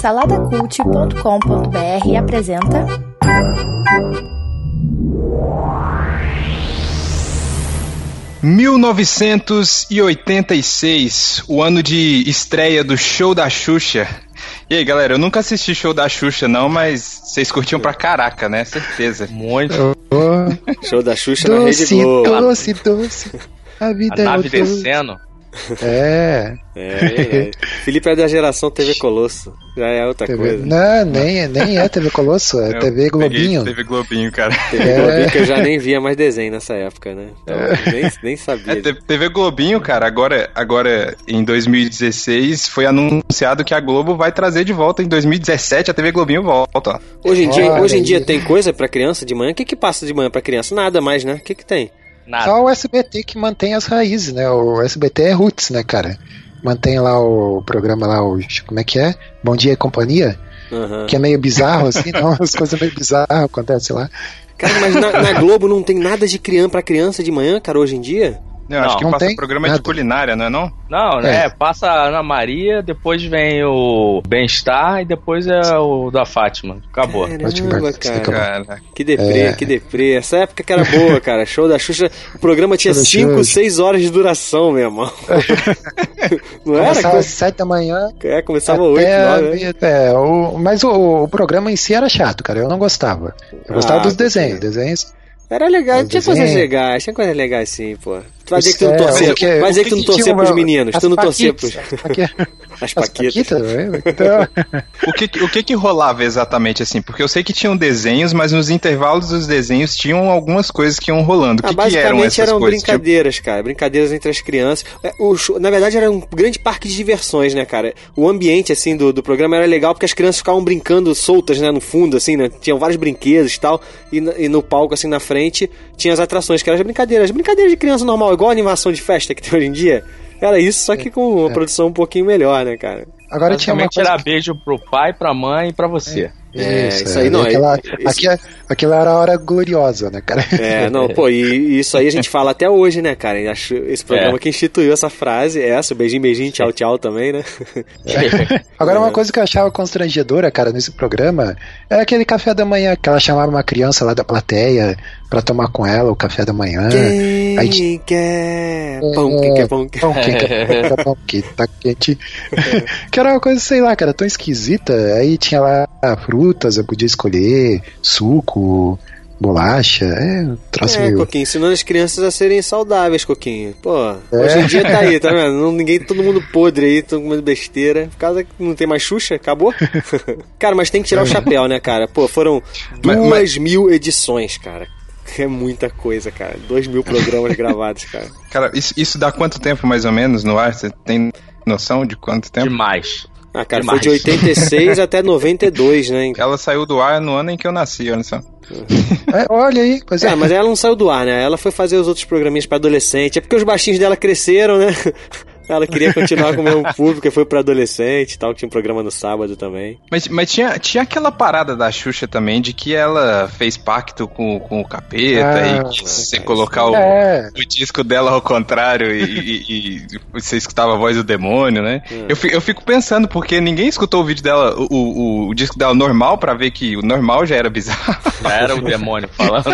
Saladacult.com.br apresenta. ...1986, o ano de estreia do Show da Xuxa. E aí, galera, eu nunca assisti Show da Xuxa, não, mas vocês curtiam pra caraca, né? Certeza. Muito. Show da Xuxa na Rede Doce, Globo. doce, doce. A vida A é nave doce. descendo. É. É, é. Felipe é da geração TV Colosso. Já é outra TV... coisa. Não, nem, nem é TV Colosso, é Eu TV Globinho. TV Globinho, cara. TV É. Globinho que eu já nem via mais desenho nessa época, né? Então, nem, nem sabia. É, TV Globinho, cara, agora, agora em 2016 foi anunciado que a Globo vai trazer de volta em 2017 a TV Globinho volta. Hoje em dia, Olha hoje em dia tem coisa pra criança de manhã? O que que passa de manhã pra criança? Nada mais, né? O que que tem? Nada. Só o SBT que mantém as raízes, né? O SBT é roots, né, cara? Mantém lá o programa lá, o, como é que é? Bom Dia e Companhia, Aham. que é meio bizarro, assim, não, as coisas meio bizarras acontecem lá. Cara, mas na, na Globo não tem nada de criança pra criança de manhã, cara, hoje em dia? Eu acho Não, que não passa tem programa nada. de culinária, não é não? Não, né? É. Passa a Ana Maria, depois vem o Bem-Estar e depois é o da Fátima. Acabou. Caramba, cara. acabou. Cara, Que deprê, É. que deprê. Essa época que era boa, cara. Show da Xuxa. O programa tinha Show da 5, Xuxa. 6 horas de duração, meu irmão. Não era? Começava às sete da manhã, É, começava 8, até, 9, é, o, mas o, o programa em si era chato, cara, eu não gostava. Eu gostava Ah, dos desenhos, desenhos Era legal, Os tinha coisas desenhos. legais, tinha coisas legais sim, pô. Tu vai dizer que tu não É, torcia, que- vai dizer o que tu não que torcia pros meninos, as tu não torcia pros... As As paquitas. é, então, o que, o que que rolava exatamente assim? Porque eu sei que tinham desenhos, mas nos intervalos dos desenhos tinham algumas coisas que iam rolando. O Ah, que, que eram basicamente essas eram coisas? Tipo, brincadeiras, cara. Brincadeiras entre as crianças. É, o show- na verdade, era um grande parque de diversões, né, cara? O ambiente, assim, do, do programa era legal porque as crianças ficavam brincando soltas, né, no fundo, assim, né? Tinham vários brinquedos e tal. E, e no palco, assim, na frente, tinha as atrações, que eram as brincadeiras. Brincadeiras de criança normal, igual a animação de festa que tem hoje em dia. Era isso, só que com uma produção um pouquinho melhor, né, cara? agora tinha uma coisa era beijo pro pai, pra mãe e pra você. É, isso aí não, Aquela, é- aqui, aquilo era a hora gloriosa, né, cara? É, não, pô, e, isso aí a gente fala até hoje, né, cara? Acho esse programa É. que instituiu essa frase, essa, beijinho, beijinho, tchau, tchau também, né? Agora, É. uma coisa que eu achava constrangedora, cara, nesse programa, é aquele café da manhã, que ela chamava uma criança lá da plateia pra tomar com ela o café da manhã. Quem Aí quer pão, quem quer pão? Pão que, que, pão que tá quente. que era uma coisa, sei lá, cara, tão esquisita. Aí tinha lá frutas, eu podia escolher, suco, bolacha. É, um troço É, meio. Coquinho, ensinando as crianças a serem saudáveis, Coquinho. Pô, É. hoje em dia tá aí, tá vendo? Não, ninguém, todo mundo podre aí, todo mundo besteira. Por causa que não tem mais Xuxa, acabou? cara, mas tem que tirar o chapéu, né, cara? Pô, foram Mas- duas mas- mil edições, cara. É muita coisa, cara. Dois mil programas gravados, cara. Cara, isso, isso dá quanto tempo mais ou menos no ar? Você tem noção de quanto tempo? Demais. Ah, cara, Demais. foi de 86 até 92, né? Ela saiu do ar no ano em que eu nasci, olha só. É, olha aí, pois é. É, mas ela não saiu do ar, né? Ela foi fazer os outros programinhas pra adolescente. É porque os baixinhos dela cresceram, né? Ela queria continuar com o mesmo público e foi pra adolescente e tal, que tinha um programa no sábado também. Mas, mas tinha, tinha aquela parada da Xuxa também de que ela fez pacto com, com o capeta Ah, e que você cara, colocar o, É, o disco dela ao contrário e, e- e você escutava a voz do demônio, né? Hum. Eu, fi- eu fico pensando, porque ninguém escutou o vídeo dela, o, o, o disco dela normal pra ver que o normal já era bizarro. Já era o demônio falando.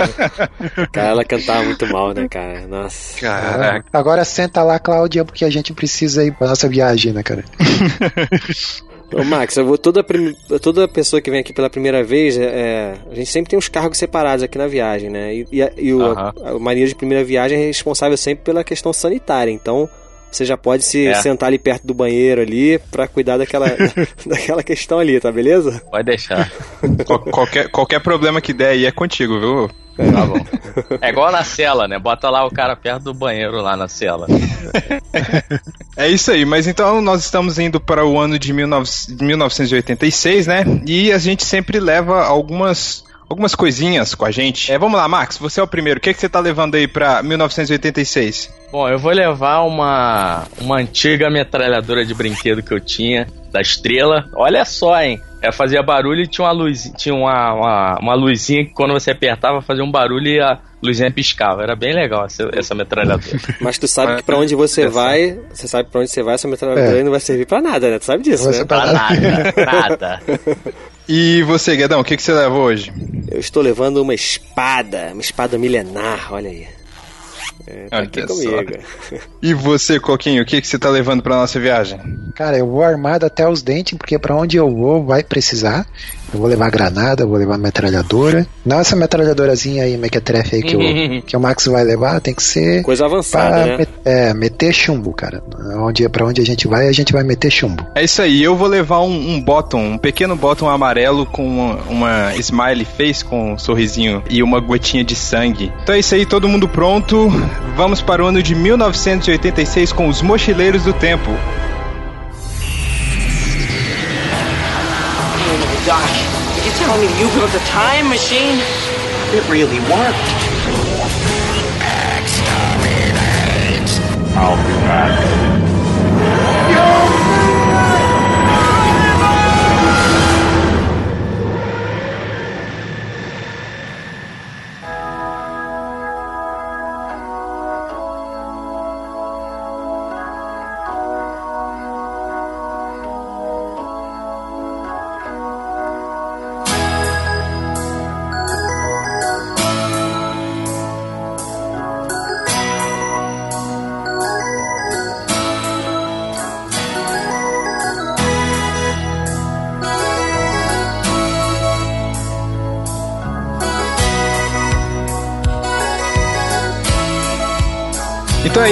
Cara, ela cantava muito mal, né, cara? Nossa. Caraca. agora senta lá, Cláudia, porque a gente precisa ir pra nossa viagem, né, cara? Ô, Max, eu vou toda, toda pessoa que vem aqui pela primeira vez, é, é, a gente sempre tem os cargos separados aqui na viagem, né? E, e, a- e o, Aham. a- o marinheiro de primeira viagem é responsável sempre pela questão sanitária. Então, você já pode se É. sentar ali perto do banheiro ali pra cuidar daquela, daquela questão ali, tá beleza? Pode deixar. Qual- qualquer, qualquer problema que der aí é contigo, viu? Tá bom. É igual na cela, né? Bota lá o cara perto do banheiro lá na cela. É isso aí, mas então nós estamos indo para o ano de 19 1986, né? E a gente sempre leva algumas algumas coisinhas com a gente. É, vamos lá, Max, você é o primeiro. O que, que você tá levando aí pra 1986? Bom, eu vou levar uma, uma antiga metralhadora de brinquedo que eu tinha, da Estrela. Olha só, hein? É, fazia barulho e tinha uma luz, tinha uma, uma, uma luzinha que quando você apertava fazia um barulho e a, luzinha piscava. Era bem legal essa, essa metralhadora. Mas tu sabe que pra onde você vai, você sabe pra onde você vai, essa metralhadora É. não vai servir pra nada, né? Tu sabe disso, Você né? Pra nada, nada. E você, Guedão, o que, que você levou hoje? Eu estou levando uma espada, uma espada milenar, olha aí. É, tá Olha aqui comigo. E você, Coquinho, o que, que você tá levando pra nossa viagem? Cara, eu vou armado até os dentes, porque pra onde eu vou vai precisar. Eu vou levar granada, eu vou levar metralhadora. Não essa metralhadorazinha aí, mequetrefe aí que, o, que o Max vai levar, tem que ser Coisa avançada, pra né? é, meter chumbo, cara. Onde, pra onde a gente vai, a gente vai meter chumbo. É isso aí, eu vou levar um, um bottom, um pequeno bottom amarelo com uma, uma smiley face com um sorrisinho e uma gotinha de sangue. Então é isso aí, todo mundo pronto. Vamos para o ano de 1986 com os Mochileiros do Tempo. You telling me you built a time machine? It really worked. Então é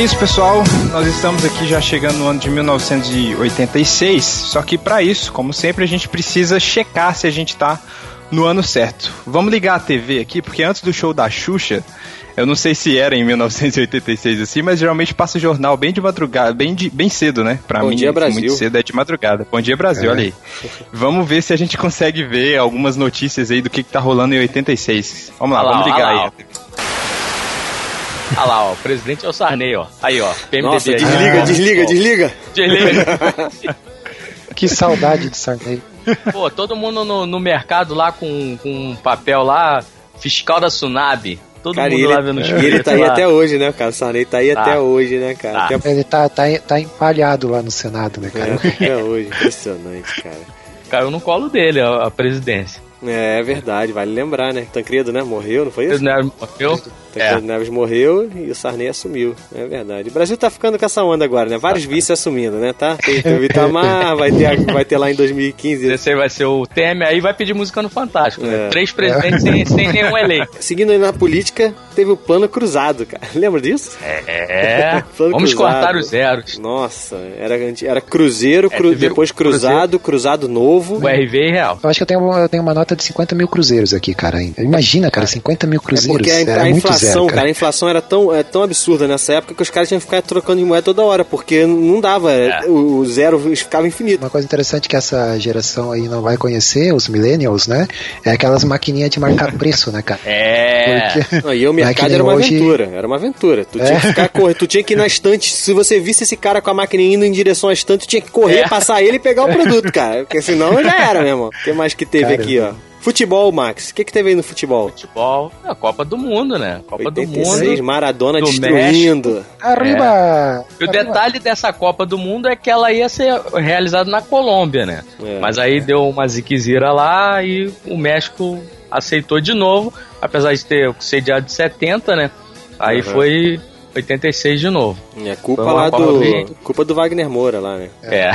isso, pessoal. Nós estamos aqui já chegando no ano de 1986. Só que para isso, como sempre, a gente precisa checar se a gente tá no ano certo. Vamos ligar a TV aqui, porque antes do show da Xuxa, eu não sei se era em 1986 assim, mas geralmente passa jornal bem de madrugada, bem, de, bem cedo, né? Pra Bom mim, dia, Brasil. muito cedo é de madrugada. Bom dia, Brasil, É. olha aí. Vamos ver se a gente consegue ver algumas notícias aí do que, que tá rolando em 86. Vamos lá, vamos ligar lá, aí. Olha lá, ó, o presidente é o Sarney, ó. Aí, ó, PMDB. Nossa, aí. desliga, Ó, desliga, ó, desliga. desliga. Que saudade de Sarney. Pô, todo mundo no, no mercado lá com, com um papel lá, fiscal da Tsunami. Todo Cara, mundo ele, lá vendo os e ele tá aí lá. até hoje, né, cara? O Sarney tá aí Tá. até hoje, né, cara? Tá. Até, Ele tá, tá, tá empalhado lá no Senado, né, cara? é, até hoje. Impressionante, cara. Caiu no colo dele a, a presidência. É, é verdade, vale lembrar, né? Tancredo, né? Morreu, não foi isso? Né, morreu? Tancredo É. Neves morreu e o Sarney assumiu. É verdade. O Brasil tá ficando com essa onda agora, né? Vários vices assumindo, né? Tá? Tem, tem o Itamar, vai ter, vai ter lá em 2015. Esse aí vai ser o Temer, aí vai pedir música no Fantástico. né? É. Três presidentes sem, sem nenhum eleito. Seguindo aí na política, teve o plano cruzado, cara. Lembra disso? É, Plano vamos cruzado. cortar os zeros. Nossa, era, era Cruzeiro, É, cru- o depois Cruzado, Cruzado Novo. O RV é real. Eu acho que eu tenho, eu tenho uma nota de 50 mil cruzeiros aqui, cara. Imagina, cara, 50 mil É cruzeiros. porque a, a muito inflação, cara. a inflação era tão, é, tão absurda nessa época que os caras tinham que ficar trocando de moeda toda hora, porque não dava, É. o, o zero ficava infinito. Uma coisa interessante que essa geração aí não vai conhecer, os millennials, né? É aquelas maquininhas de marcar preço, né, cara? É. Porque Não, e o é mercado era uma hoje- aventura, era uma aventura. Tu tinha É. que ficar correndo, tu tinha que ir na estante. Se você visse esse cara com a máquina indo em direção à estante, tu tinha que correr, É. passar ele e pegar o produto, cara. Porque senão já era, meu irmão. O que mais que teve Caramba. aqui, ó? Futebol, Max. O que, que teve aí no futebol? Futebol, é a Copa do Mundo, né? Copa 86, do Mundo. Maradona do destruindo. Arriba! E o detalhe dessa Copa do Mundo é que ela ia ser realizada na Colômbia, né? É. Mas aí deu uma ziquezira lá e o México aceitou de novo, apesar de ter sediado de 70, né? Aí Uhum. foi 86 de novo. É culpa lá Copa do. bem- Culpa do Wagner Moura lá, né? É.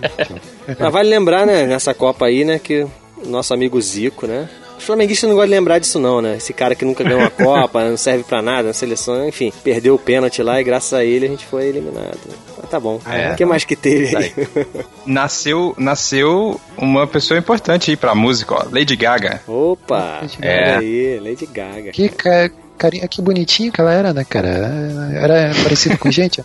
Mas vale lembrar, né, nessa Copa aí, né, que nosso amigo Zico, né? Os flamenguistas não gostam de lembrar disso, não, né? Esse cara que nunca ganhou uma Copa, não serve pra nada na seleção, enfim, perdeu o pênalti lá e graças a ele a gente foi eliminado. Mas tá bom. É. O que mais que teve aí? Nasceu, nasceu uma pessoa importante aí pra música, ó, Lady Gaga. Opa! É. Aí, Lady Gaga. Que ca- carinha, que bonitinho que ela era, né, cara? Era parecido com gente.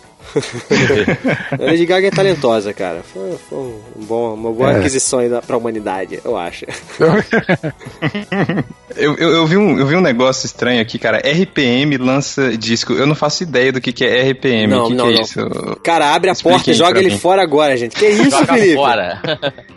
A Lady Gaga é talentosa, cara. Foi, foi um bom, uma boa É. aquisição aí pra humanidade, eu acho. Eu, eu, eu vi um, eu vi um negócio estranho aqui, cara. RPM lança disco. Eu não faço ideia do que, que é RPM. Não, o que, não, que é não. isso? Cara, abre a Explique porta e joga ele mim. fora agora, gente. Que isso, Joga Felipe? fora.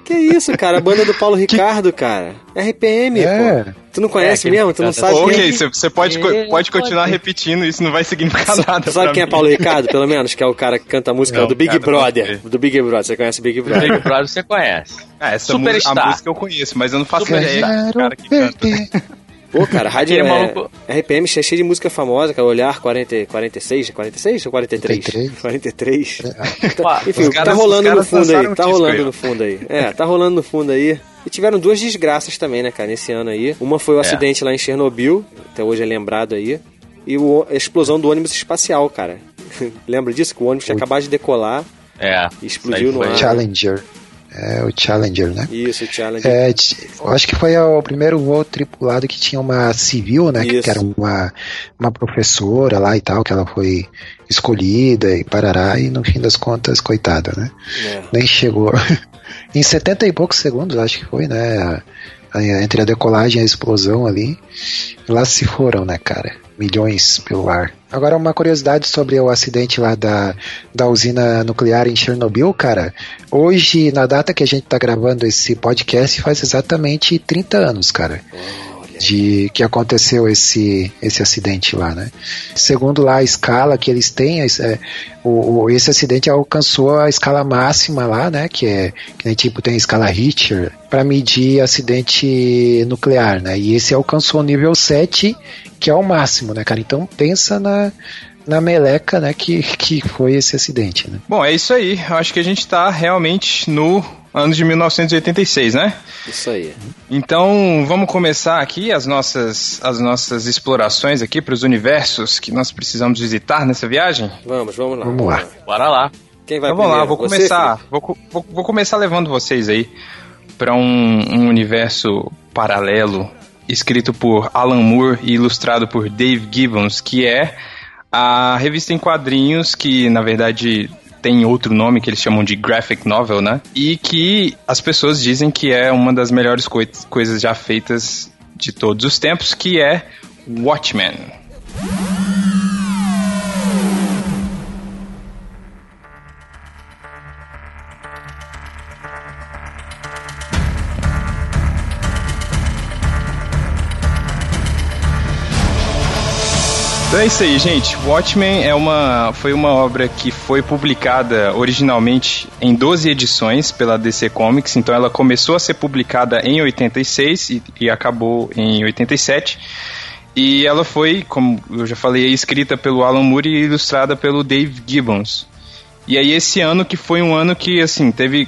Que isso, cara? A banda do Paulo Ricardo, cara. RPM, É. pô. Tu não conhece É, mesmo? Tu não sabe quem Ok, é? você você pode, É, pode continuar pode. repetindo, isso não vai significar nada. Tu sabe pra quem é mim. Paulo Ricardo, pelo menos? Que é o cara que canta a música Não, do Big Brother. Do Big Brother. Você conhece Big Brother? Big Brother você conhece. Ah, essa música, Superstar. a música eu conheço, mas eu não faço ideia do cara que canta. Pô, cara, rádio é, maluco- RPM cheio cheio de música famosa, cara. Olhar 40, 46, 46 ou 43? 43. 43. Ó, Enfim, tá caras- rolando no fundo aí, tá rolando aí, no fundo aí. É, tá rolando no fundo aí. E tiveram duas desgraças também, né, cara, nesse ano aí. Uma foi o acidente lá em Chernobyl, até hoje é lembrado aí. E o- a explosão do ônibus espacial, cara. Lembra disso? Que o ônibus tinha acabado de decolar É. e explodiu no ar. Challenger. É, o Challenger, né? Isso, o challenge. É, eu acho que foi o primeiro voo tripulado que tinha uma civil, né? Que Isso. era uma, uma professora lá e tal, que ela foi escolhida e parará, e no fim das contas, coitada, né? É. Nem chegou. em 70 e poucos segundos, acho que foi, né? entre a decolagem e a explosão ali. Lá se foram, né, cara? Milhões pelo ar. Agora, uma curiosidade sobre o acidente lá da, da usina nuclear em Chernobyl, cara. Hoje, na data que a gente tá gravando esse podcast, faz exatamente 30 anos, cara. De que aconteceu esse, esse acidente lá, né? Segundo lá a escala que eles têm, é, o, o- esse acidente alcançou a escala máxima lá, né? Que é que nem tipo tem a escala Richter para medir acidente nuclear, né? E esse alcançou o nível 7, que é o máximo, né, cara? Então pensa na na meleca, né, que, que foi esse acidente, né? Bom, é isso aí. Eu acho que a gente tá realmente no ano de 1986, né? Isso aí. Então, vamos começar aqui as nossas, as nossas explorações aqui para os universos que nós precisamos visitar nessa viagem. Vamos, vamos lá. Vamos lá. Bora lá. Quem vai Então vamos lá, primeiro? vou Você, começar, vou, vou, vou começar levando vocês aí para um, um universo paralelo escrito por Alan Moore e ilustrado por Dave Gibbons, que é a revista em quadrinhos que, na verdade, tem outro nome que eles chamam de graphic novel, né? E que as pessoas dizem que é uma das melhores coi- coisas já feitas de todos os tempos, que é Watchmen. Então é isso aí, gente. Watchmen é uma, foi uma obra que foi publicada originalmente em 12 edições pela DC Comics. Então ela começou a ser publicada em 86 e, e acabou em 87. E ela foi, como eu já falei, escrita pelo Alan Moore e ilustrada pelo Dave Gibbons. E aí esse ano que foi um ano que, assim, teve.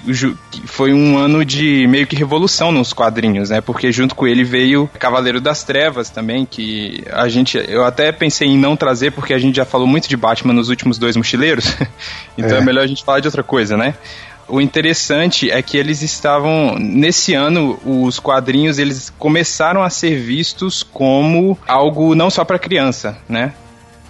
Foi um ano de meio que revolução nos quadrinhos, né? Porque junto com ele veio Cavaleiro das Trevas também, que a gente. Eu até pensei em não trazer, porque a gente já falou muito de Batman nos últimos dois mochileiros. então é. É. melhor a gente falar de outra coisa, né? O interessante é que eles estavam nesse ano os quadrinhos eles começaram a ser vistos como algo não só para criança, né?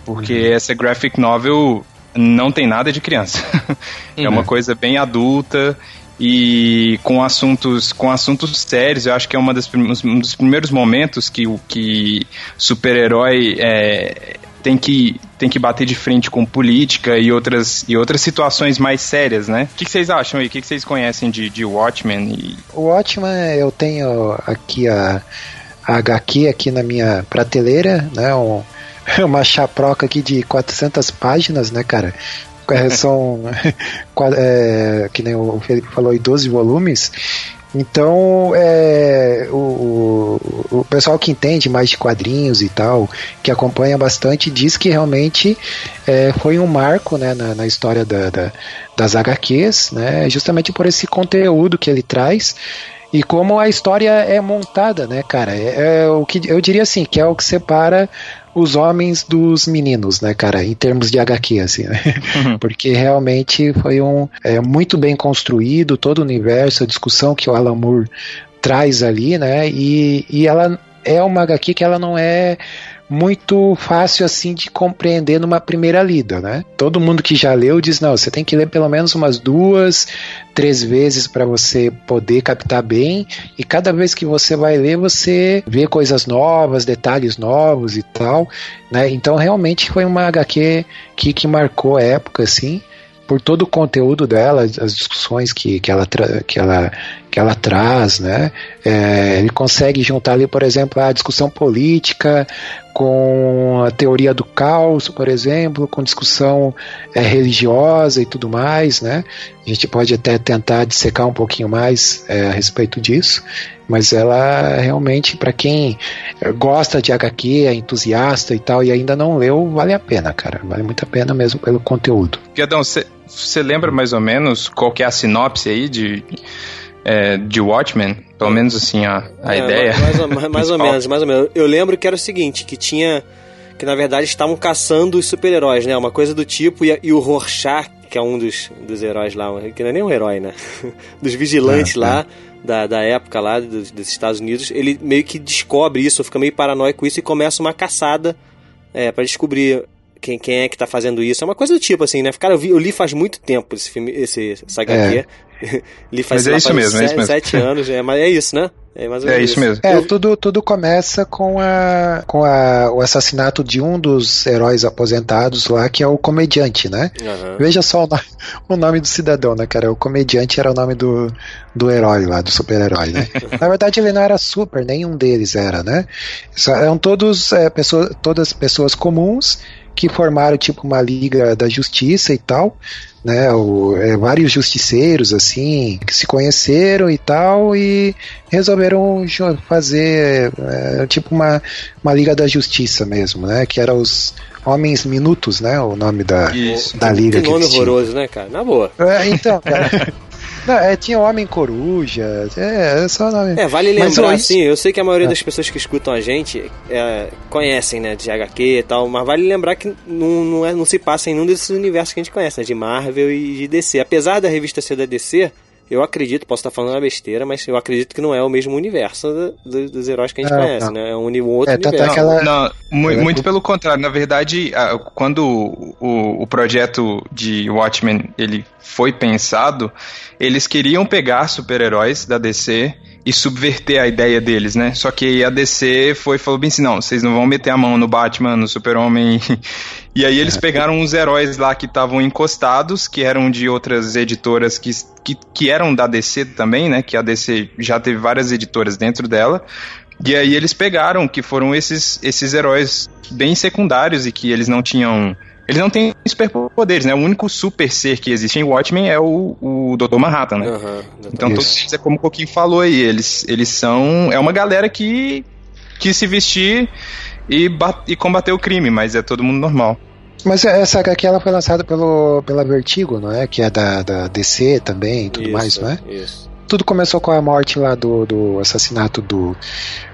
Porque essa graphic novel não tem nada de criança. é uma coisa bem adulta e com assuntos com assuntos sérios. Eu acho que é uma das um dos primeiros momentos que o que super-herói é, tem que tem que bater de frente com política e outras e outras situações mais sérias, né? O que, que vocês acham aí? O que, que vocês conhecem de, de Watchmen? E... O Watchman, eu tenho aqui a, a HQ aqui na minha prateleira, né? Um, uma chaproca aqui de 400 páginas, né, cara? É, São, é, que nem o Felipe falou, aí 12 volumes. Então, é, o, o, o pessoal que entende mais de quadrinhos e tal, que acompanha bastante, diz que realmente é, foi um marco né, na, na história da, da- das HQs, né, justamente por esse conteúdo que ele traz e como a história é montada, né, cara? É, é o que eu diria assim, que é o que separa os homens dos meninos, né, cara, em termos de HQ, assim, né? Porque realmente foi um é, muito bem construído todo o universo, a discussão que o Alan Moore traz ali, né? E, e ela é uma HQ que ela não é muito fácil assim de compreender numa primeira lida, né? Todo mundo que já leu diz não, você tem que ler pelo menos umas duas, três vezes para você poder captar bem e cada vez que você vai ler você vê coisas novas, detalhes novos e tal, né? Então realmente foi uma HQ que, que marcou a época assim por todo o conteúdo dela, as discussões que, que, ela, que, ela, que ela traz, né? É, ele consegue juntar ali, por exemplo, a discussão política com a teoria do caos, por exemplo, com discussão é, religiosa e tudo mais, né? A gente pode até tentar dissecar um pouquinho mais é, a respeito disso, mas ela realmente, para quem gosta de HQ, é entusiasta e tal, e ainda não leu, vale a pena, cara. Vale muito a pena mesmo pelo conteúdo. Guedão, você lembra mais ou menos qual que é a sinopse aí de é, de Watchmen, pelo menos assim a, a é, ideia. Mais, ou, mais ou menos, mais ou menos. Eu lembro que era o seguinte, que tinha que na verdade estavam caçando os super-heróis, né? Uma coisa do tipo e, e, o Rorschach, que é um dos, dos heróis lá, que não é nem um herói, né? dos vigilantes é, lá é. Da, da época lá dos, dos, Estados Unidos, ele meio que descobre isso, fica meio paranoico com isso e começa uma caçada é, para descobrir quem, quem é que tá fazendo isso. É uma coisa do tipo, assim, né? Cara, eu, vi, eu li faz muito tempo esse filme, esse, essa HQ. É. li faz, mas é isso mesmo, sete, é isso mesmo. sete anos, é, mas é isso, né? É, mais ou é isso, isso mesmo. É, tudo, tudo começa com, a, com a, o assassinato de um dos heróis aposentados lá, que é o comediante, né? Uhum. Veja só o, o, nome do cidadão, né, cara? O comediante era o nome do, do herói lá, do super-herói, né? Na verdade, ele não era super, nenhum deles era, né? Eram todos é, pessoas, todas pessoas comuns que formaram tipo uma liga da justiça e tal, né? O, é, vários justiceiros assim que se conheceram e tal e resolveram fazer é, tipo uma, uma liga da justiça mesmo, né? Que era os Homens Minutos, né? O nome da, Isso. da liga. Que nome horroroso, né, cara? Na boa. É, então, cara. Não, é, tinha Homem Coruja, é, é só nome. É, vale lembrar, assim, eu sei que a maioria é. das pessoas que escutam a gente é, conhecem, né, de HQ e tal, mas vale lembrar que não, não, é, não se passa em nenhum desses universos que a gente conhece, né, de Marvel e de DC. Apesar da revista ser da DC, eu acredito, posso estar falando uma besteira, mas eu acredito que não é o mesmo universo do, do, dos heróis que a gente não, conhece, não. né? É um, um outro é, universo. Aquela... Não, muito, muito pelo contrário. Na verdade, quando o, o projeto de Watchmen ele foi pensado, eles queriam pegar super-heróis da DC e subverter a ideia deles, né? Só que a DC foi falou bem assim, não, vocês não vão meter a mão no Batman, no Super-Homem. E aí eles pegaram uns heróis lá que estavam encostados, que eram de outras editoras que, que, que eram da DC também, né? Que a DC já teve várias editoras dentro dela. E aí eles pegaram que foram esses, esses heróis bem secundários e que eles não tinham eles não têm superpoderes, né? O único super ser que existe em Watchmen é o, o Dr. Manhattan, né? Uhum, então, todos eles, é como o Coquinho falou aí, eles, eles são. É uma galera que, que se vestir e, bat, e combater o crime, mas é todo mundo normal. Mas essa HQ ela foi lançada pelo, pela Vertigo, não é? Que é da, da DC também e tudo isso, mais, não é? Isso. Tudo começou com a morte lá do, do assassinato do,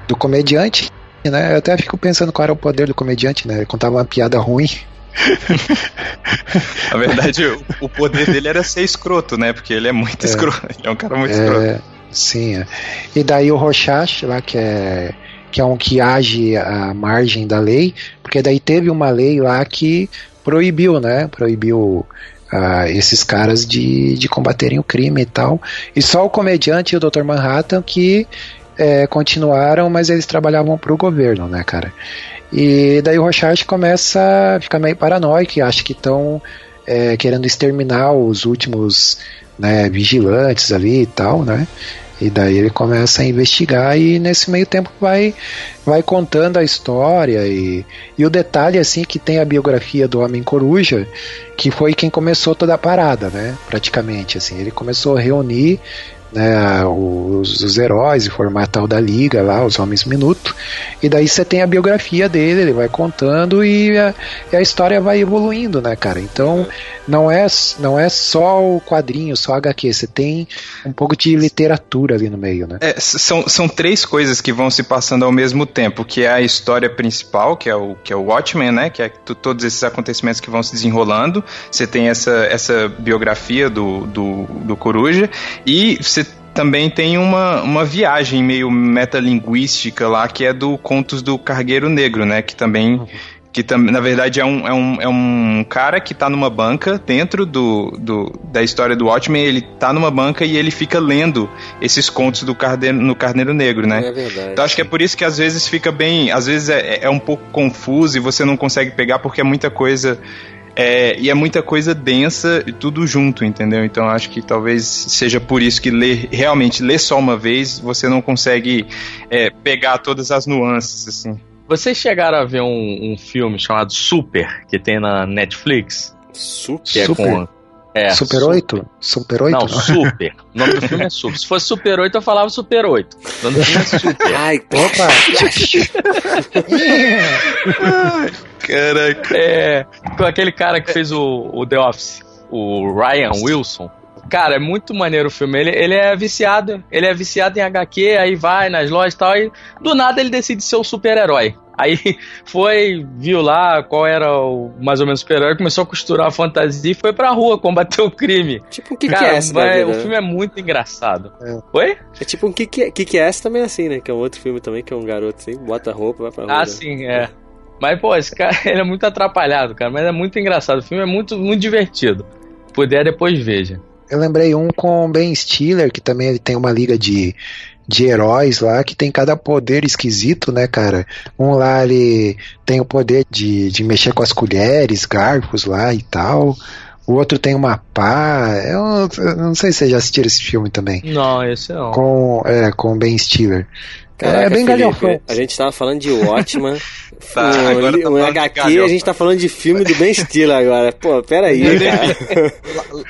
do comediante, né? Eu até fico pensando qual era o poder do comediante, né? Ele contava uma piada ruim Na verdade, o, poder dele era ser escroto, né? Porque ele é muito é, escroto. Ele é um cara muito é, escroto. Sim. É. E daí o Rochach, lá, que é, que é um que age à margem da lei, porque daí teve uma lei lá que proibiu, né? Proibiu Uh, esses caras de, de combaterem o crime e tal. E só o comediante e o Dr. Manhattan que é, continuaram, mas eles trabalhavam para o governo, né, cara? E daí o Rochard começa a ficar meio paranoico e acha que estão é, querendo exterminar os últimos né, vigilantes ali e tal, né? E daí ele começa a investigar e nesse meio tempo vai, vai contando a história e, e o detalhe assim que tem a biografia do Homem Coruja, que foi quem começou toda a parada, né? Praticamente assim, ele começou a reunir né, os, os, heróis e formar tal da liga lá, os Homens Minuto. E daí você tem a biografia dele, ele vai contando e a, e a, história vai evoluindo, né, cara? Então não é, não é só o quadrinho, só HQ, você tem um pouco de literatura ali no meio, né? É, são, são três coisas que vão se passando ao mesmo tempo, que é a história principal, que é o, que é o Watchmen, né? Que é todos esses acontecimentos que vão se desenrolando. Você tem essa, essa biografia do, do, do Coruja e você também tem uma, uma viagem meio metalinguística lá, que é do Contos do Cargueiro Negro, né? Que também. Que tam, na verdade é um, é, um, é um cara que tá numa banca dentro do, do, da história do Watchmen. Ele tá numa banca e ele fica lendo esses contos do Carneiro, no Carneiro Negro, né? É verdade. Então acho que é por isso que às vezes fica bem. Às vezes é, é um pouco confuso e você não consegue pegar porque é muita coisa. É, e é muita coisa densa e tudo junto, entendeu? Então acho que talvez seja por isso que ler, realmente ler só uma vez você não consegue é, pegar todas as nuances, assim. Vocês chegaram a ver um, um filme chamado Super, que tem na Netflix? Super. Que é Super. com. É, Super 8? Super 8? Não, Super. O nome do filme é Super. Se fosse Super 8, eu falava Super 8. O nome do filme é Super. Ai, Opa! Caraca. É, com aquele cara que fez o, o The Office, o Ryan Wilson. Cara, é muito maneiro o filme. Ele, ele é viciado, ele é viciado em HQ, aí vai nas lojas e tal, e do nada ele decide ser o super-herói. Aí foi, viu lá qual era o mais ou menos super-herói, começou a costurar a fantasia e foi pra rua combater o crime. tipo um que Cara, que é essa vai- vida, o né? filme é muito engraçado. É. Oi? É tipo um que que, que que é essa também é assim, né? Que é um outro filme também, que é um garoto assim, bota roupa, vai pra rua. Ah, né? sim, é. Mas, pô, esse cara, ele é muito atrapalhado, cara, mas é muito engraçado. O filme é muito, muito divertido. Se puder, depois veja. Eu lembrei um com o Ben Stiller, que também ele tem uma liga de, de heróis lá, que tem cada poder esquisito, né, cara? Um lá ele tem o poder de, de mexer com as colheres, garfos lá e tal. O outro tem uma pá. Eu, eu não sei se vocês já assistiram esse filme também. Não, esse não. Com, é, com o Ben Stiller. Caraca, é bem galhofão. A gente tava falando de Watchman. Tá, um, agora tá um falando de HQ, a gente tá falando de filme do Ben Stiller agora. Pô, peraí, cara.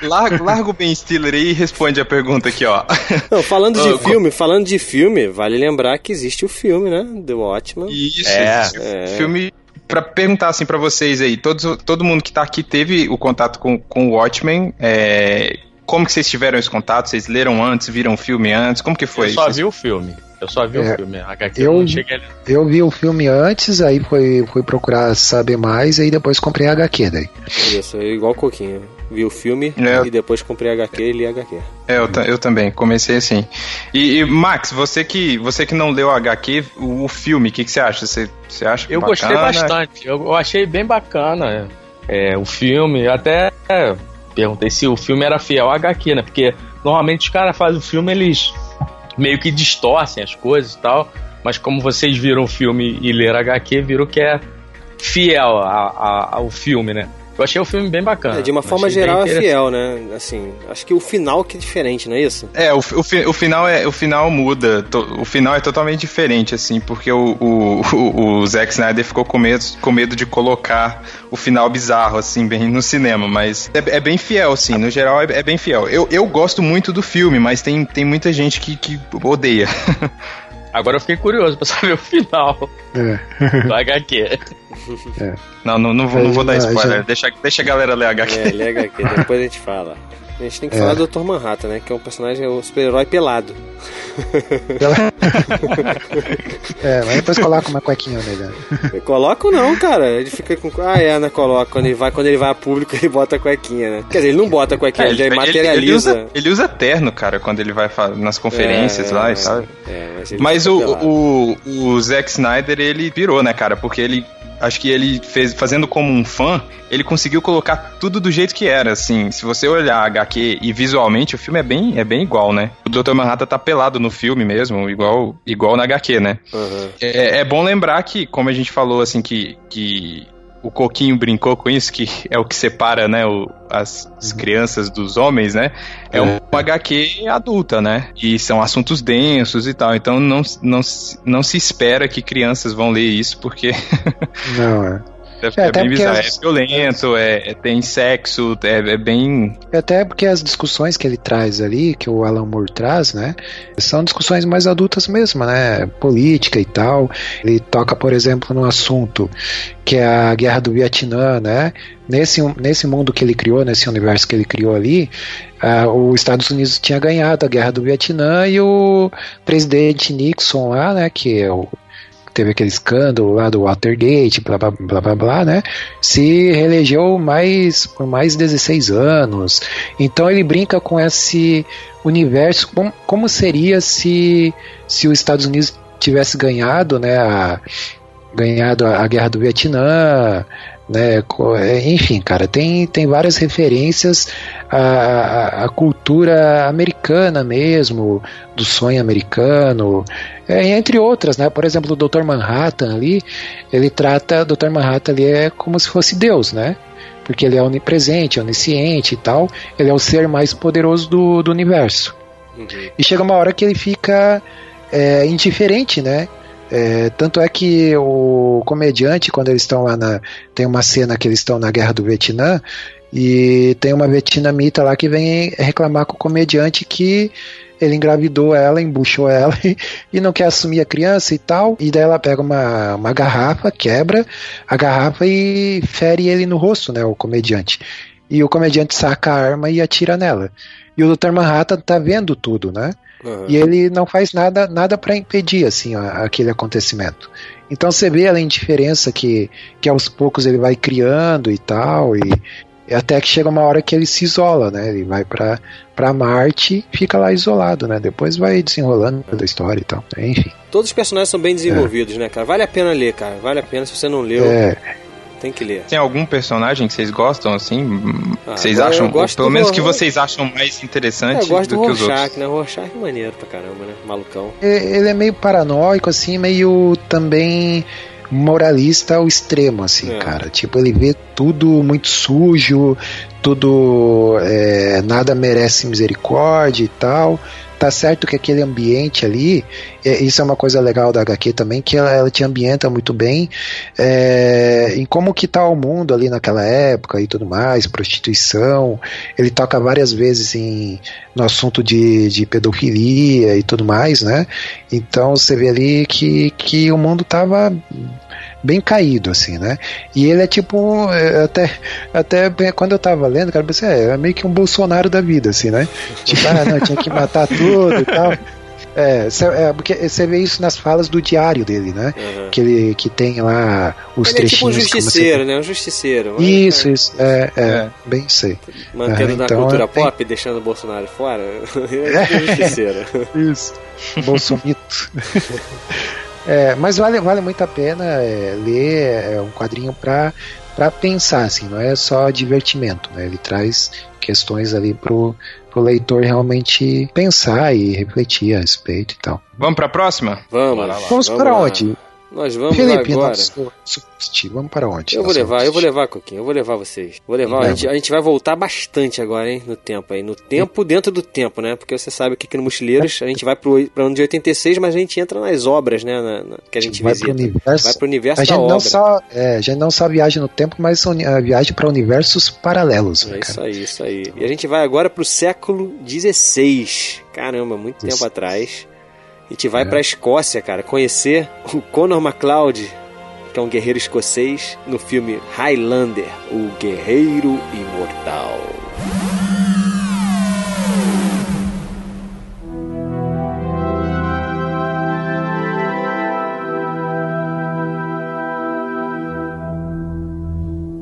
Larga, larga o Ben Stiller aí e responde a pergunta aqui, ó. Não, falando de filme, falando de filme, vale lembrar que existe o filme, né? The Watchman. Isso, É. É. filme. Pra perguntar assim pra vocês aí, todos, todo mundo que tá aqui teve o contato com, com o Watchmen. é, como que vocês tiveram esse contato? Vocês leram antes, viram o filme antes? Como que foi? eu só vi o filme. Eu só vi É, o filme. A HQ eu- eu não cheguei a ler. Eu vi o filme antes, aí fui, fui procurar saber mais, aí depois comprei a HQ daí. Isso, eu igual o Coquinho. Vi o filme É. e depois comprei HQ e li HQ. É, eu, eu também, comecei assim. E, e, Max, você que, você que não leu a HQ, o, o filme, o que, que você acha? Você, você acha Eu bacana? gostei bastante. Eu, eu achei bem bacana é, o filme. Até é, perguntei se o filme era fiel à HQ, né? Porque normalmente os caras fazem o filme, eles meio que distorcem as coisas e tal. Mas como vocês viram o filme e leram HQ, viram que é fiel ao filme, né? Eu achei o filme bem bacana. É, de uma forma geral é fiel, né? Assim, acho que o final que é diferente, não é isso? É, o, o, o final é o final muda. to- o final é totalmente diferente, assim, porque o, o, o, o Zack Snyder ficou com medo, com medo de colocar o final bizarro, assim, bem no cinema. Mas é, é bem fiel, assim, no geral é, é bem fiel. Eu, eu gosto muito do filme, mas tem, tem muita gente que, que odeia. Agora eu fiquei curioso pra saber o final É. do HQ. Não, não, não vou, não vou dar spoiler. já- Deixa, deixa a galera ler a HQ. É, li HQ, depois a gente fala. A gente tem que É. falar do Dr. Manhattan, né? Que é um personagem, é um super-herói pelado. É, mas depois coloca uma cuequinha nele. né? Coloca ou não, cara? Ele fica com. Ah, é, Ana coloca. Quando ele vai, quando ele vai a público, ele bota a cuequinha, né? Quer dizer, ele não bota a cuequinha, ele, já ele, materializa. usa, ele usa terno, cara, quando ele vai nas conferências É, lá é, e sabe? É, mas ele Mas o, o, o Zack Snyder, ele pirou, né, cara? Porque ele. Acho que ele fez, fazendo como um fã, ele conseguiu colocar tudo do jeito que era, assim. Se você olhar a HQ e visualmente, o filme é bem, é bem igual, né? O Dr. Manhattan tá pelado no filme mesmo, igual, igual na HQ, né? Aham. É, é bom lembrar que, como a gente falou, assim, que, que o Coquinho brincou com isso, que é o que separa, né, o- as, as crianças dos homens, né? É um HQ adulta, né? E são assuntos densos e tal. Então não, não, não se espera que crianças vão ler isso, porque Não, é. É, É, é até bem porque bizarro. as- É violento, é, é- tem sexo, é, é bem. Até porque as discussões que ele traz ali, que o Alan Moore traz, né, são discussões mais adultas mesmo, né, política e tal. Ele toca, por exemplo, num assunto que é a guerra do Vietnã, né, nesse, nesse mundo que ele criou, nesse universo que ele criou ali, ah, os Estados Unidos tinha ganhado a guerra do Vietnã e o presidente Nixon lá, né, que é o teve aquele escândalo lá do Watergate, blá blá blá blá, blá né? Se reelegeu mais por mais 16 anos. Então ele brinca com esse universo, como, como seria se, se os Estados Unidos tivesse ganhado, né, a, ganhado a, a guerra do Vietnã, né? É, enfim, cara, tem, tem várias referências à, à, cultura americana mesmo, do sonho americano, é, entre outras, né? Por exemplo, o Dr. Manhattan ali, ele trata o Dr. Manhattan ali é como se fosse Deus, né? Porque ele é onipresente, onisciente e tal, ele é o ser mais poderoso do, do universo. Uhum. E chega uma hora que ele fica é, indiferente, né? É, tanto é que o comediante, quando eles estão lá na. Tem uma cena que eles estão na guerra do Vietnã. E tem uma vietnamita lá que vem reclamar com o comediante que ele engravidou ela, embuchou ela e não quer assumir a criança e tal. E daí ela pega uma, uma garrafa, quebra a garrafa e fere ele no rosto, né? O comediante. E o comediante saca a arma e atira nela. E o Dr. Manhattan tá vendo tudo, né? Uhum. E ele não faz nada nada para impedir assim aquele acontecimento. Então você vê a indiferença que, que aos poucos ele vai criando e tal, e, até que chega uma hora que ele se isola, né? Ele vai para para Marte fica lá isolado, né? Depois vai desenrolando a história e tal. Enfim. Todos os personagens são bem desenvolvidos, é. né, cara? Vale a pena ler, cara. Vale a pena se você não leu. É tem que ler. Tem algum personagem que vocês gostam, assim? Ah, vocês acham, pelo menos que vocês acham mais interessante é, eu gosto do, do que Rorschach, os outros? né? O Rorschach é maneiro pra caramba, né? Malucão. Ele é meio paranoico, assim, meio também moralista ao extremo, assim, é. cara. Tipo, ele vê tudo muito sujo, tudo. É, nada merece misericórdia e tal tá certo que aquele ambiente ali, é, isso é uma coisa legal da HQ também, que ela, ela te ambienta muito bem é, em como que tá o mundo ali naquela época e tudo mais, prostituição. Ele toca várias vezes em, no assunto de, de pedofilia e tudo mais, né? Então você vê ali que, que o mundo tava bem caído, assim, né? E ele é tipo, é, até, até quando eu tava lendo, cara, eu pensei, é, é meio que um Bolsonaro da vida, assim, né? Tipo, ah, não, tinha que matar tudo e tal. É, é, porque você vê isso nas falas do diário dele, né? Uhum. Que ele que tem lá os ele trechinhos. É tipo um justiceiro, você... né? Um justiceiro. Isso, isso, é, é, é. bem sei. Mantendo uhum, na então, cultura pop, tem... deixando o Bolsonaro fora. ele é tipo um justiceiro. isso. Bolsomito. É, mas vale, vale muito a pena é, ler, é um quadrinho para para pensar, assim, não é só divertimento, né? Ele traz questões ali pro, pro leitor realmente pensar e refletir a respeito e tal. Vamos para a próxima? Vamos. Vamos, vamos para onde? Nós vamos Felipe, agora. Nosso, vamos para onde? Eu vou levar, eu vou levar, Coquinho, eu vou levar vocês. Vou levar, a gente, a gente, vai voltar bastante agora, hein, no tempo aí. No tempo dentro do tempo, né? Porque você sabe que aqui no Mochileiros a gente vai pro, pro ano de 86, mas a gente entra nas obras, né? Na, na, que a gente vai visita. Pro universo, vai pro universo a gente não obra. Só, é, a gente não só viaja no tempo, mas a viagem para universos paralelos. É né, isso aí, isso aí. E a gente vai agora pro século 16. Caramba, muito isso. tempo atrás. A gente vai é. pra Escócia, cara, conhecer o Conor MacLeod, que é um guerreiro escocês, no filme Highlander, o Guerreiro Imortal.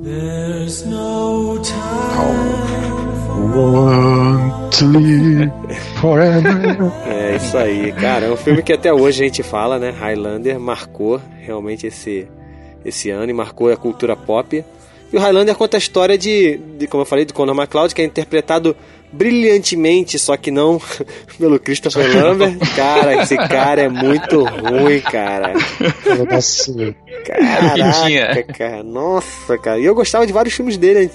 There's no time live forever. É isso aí, cara. É um filme que até hoje a gente fala, né? Highlander marcou realmente esse esse ano e marcou a cultura pop. E o Highlander conta a história de, de como eu falei, de Conor McCloud, que é interpretado brilhantemente, só que não pelo Christopher Lambert. Cara, esse cara é muito ruim, cara. Caraca, cara. Nossa, cara. E eu gostava de vários filmes dele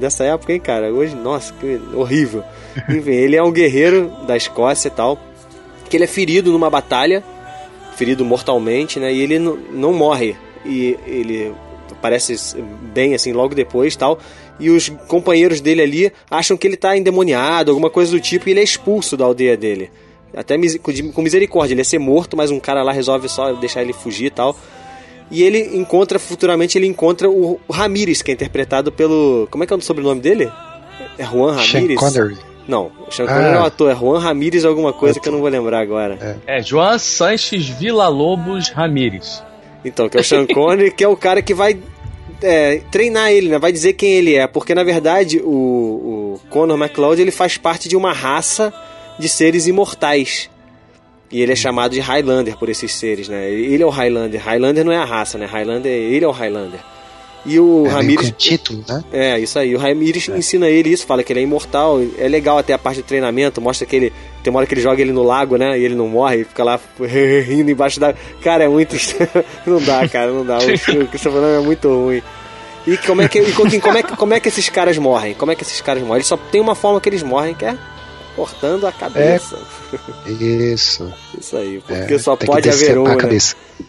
dessa época, hein, cara. Hoje, nossa, que horrível. Enfim, ele é um guerreiro da Escócia e tal, que ele é ferido numa batalha, ferido mortalmente, né? E ele não morre e ele parece bem assim logo depois tal e os companheiros dele ali acham que ele está endemoniado alguma coisa do tipo e ele é expulso da aldeia dele até com misericórdia ele ia ser morto mas um cara lá resolve só deixar ele fugir e tal e ele encontra futuramente ele encontra o, Ramires que é interpretado pelo como é que é o sobrenome dele é Juan Ramires Não, o Sean Connery Ah. é o ator, é Juan Ramírez alguma coisa que eu não vou lembrar agora. É, João Sanches Villa-Lobos Ramírez. Então, que é o Sean Connery, que é o cara que vai é, treinar ele, né? Vai dizer quem ele é. Porque, na verdade, o, o Conor McLeod, ele faz parte de uma raça de seres imortais. E ele é chamado de Highlander por esses seres, né? Ele é o Highlander. Highlander não é a raça, né? Highlander, ele é o Highlander. E o É Ramirez... com título, né? É, isso aí. O Ramirez ensina ele isso, fala que ele é imortal. É legal até a parte do treinamento, mostra que ele. Tem uma hora que ele joga ele no lago, né? E ele não morre, ele fica lá rindo embaixo da. Cara, é muito. não dá, cara, não dá. O Christopher Nolan é muito ruim. E como é que, e como é, que- como é que esses caras morrem? Como é que esses caras morrem? Eles só tem uma forma que eles morrem, que é cortando a cabeça. Isso. Isso aí, É, porque só tem que pode haver um, né?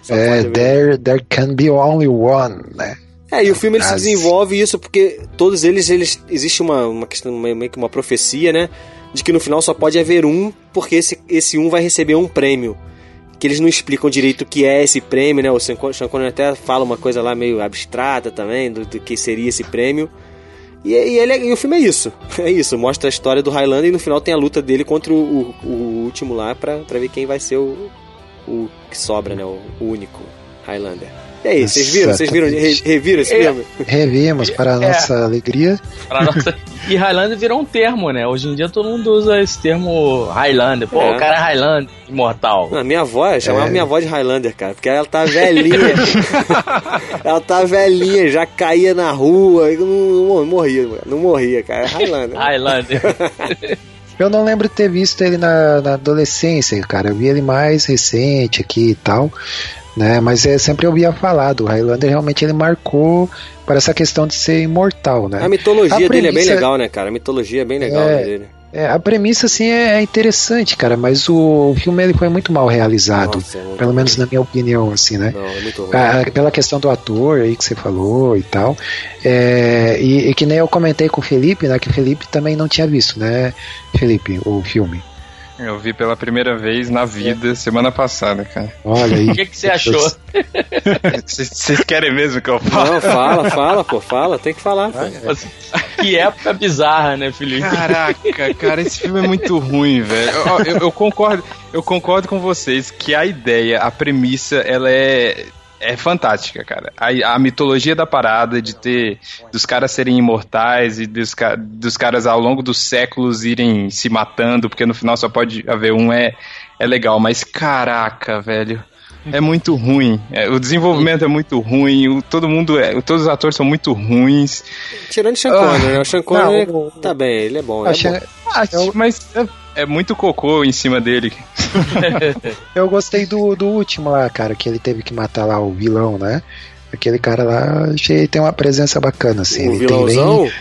Só É, pode haver there, there can be only one, né? É, e o filme ele se desenvolve isso porque todos eles, eles existe uma, uma questão, meio que uma profecia, né? De que no final só pode haver um, porque esse, esse um vai receber um prêmio. Que eles não explicam direito o que é esse prêmio, né? O Sean Connery até fala uma coisa lá meio abstrata também, do, do que seria esse prêmio. E, e, ele, é- e o filme é isso. É isso, mostra a história do Highlander e no final tem a luta dele contra o, o, o último lá pra, pra ver quem vai ser o, o que sobra, né? O, o único Highlander. E aí, vocês viram? Vocês viram? Re, reviram esse É. filme? Revimos para a É. nossa alegria. Pra nossa... E Highlander virou um termo, né? Hoje em dia todo mundo usa esse termo Highlander. Pô, É. o cara é Highlander, imortal. Não, a minha avó, eu chamava É. minha avó de Highlander, cara, porque ela tá velhinha. ela tá velhinha, já caía na rua, não, não morria, não morria, cara. É Highlander. Highlander. Eu não lembro de ter visto ele na, na adolescência, cara. Eu vi ele mais recente aqui e tal, né? Mas é, sempre eu ouvia falar do Highlander, realmente ele marcou para essa questão de ser imortal, né? A mitologia A dele é bem premissa- legal, né, cara? A mitologia é bem legal É. dele. É, a premissa, assim, é, é interessante, cara, mas o, o filme ele foi muito mal realizado, Nossa, é pelo ruim. menos na minha opinião, assim, né? Não, é muito ruim. Pela questão do ator aí que você falou e tal. É, e, e que nem eu comentei com o Felipe, né? Que o Felipe também não tinha visto, né, Felipe, o filme. Eu vi pela primeira vez na vida semana passada, cara. Olha aí. O que, que você achou? Vocês querem mesmo que eu fale? Não, fala, fala, pô, fala, tem que falar, pô. que época bizarra, né, Felipe? Caraca, cara, esse filme é muito ruim, velho. Eu, eu- eu concordo, eu concordo com vocês que a ideia, a premissa, ela é é fantástica, cara. A, a mitologia da parada de ter dos caras serem imortais e dos, dos caras ao longo dos séculos irem se matando, porque no final só pode haver um é é legal, mas caraca, velho. É muito ruim. É, o desenvolvimento é muito ruim. o- todo mundo é, todos os atores são muito ruins. Tirando o Sean Connery, né? O Sean Connery Não, o- tá bem, ele é bom. É Achei- bom. Ah, mas é, muito cocô em cima dele. eu gostei do, do último lá, cara, que ele teve que matar lá o vilão, né? Aquele cara lá, achei tem uma presença bacana, assim. o ele tem vilãozão, bem.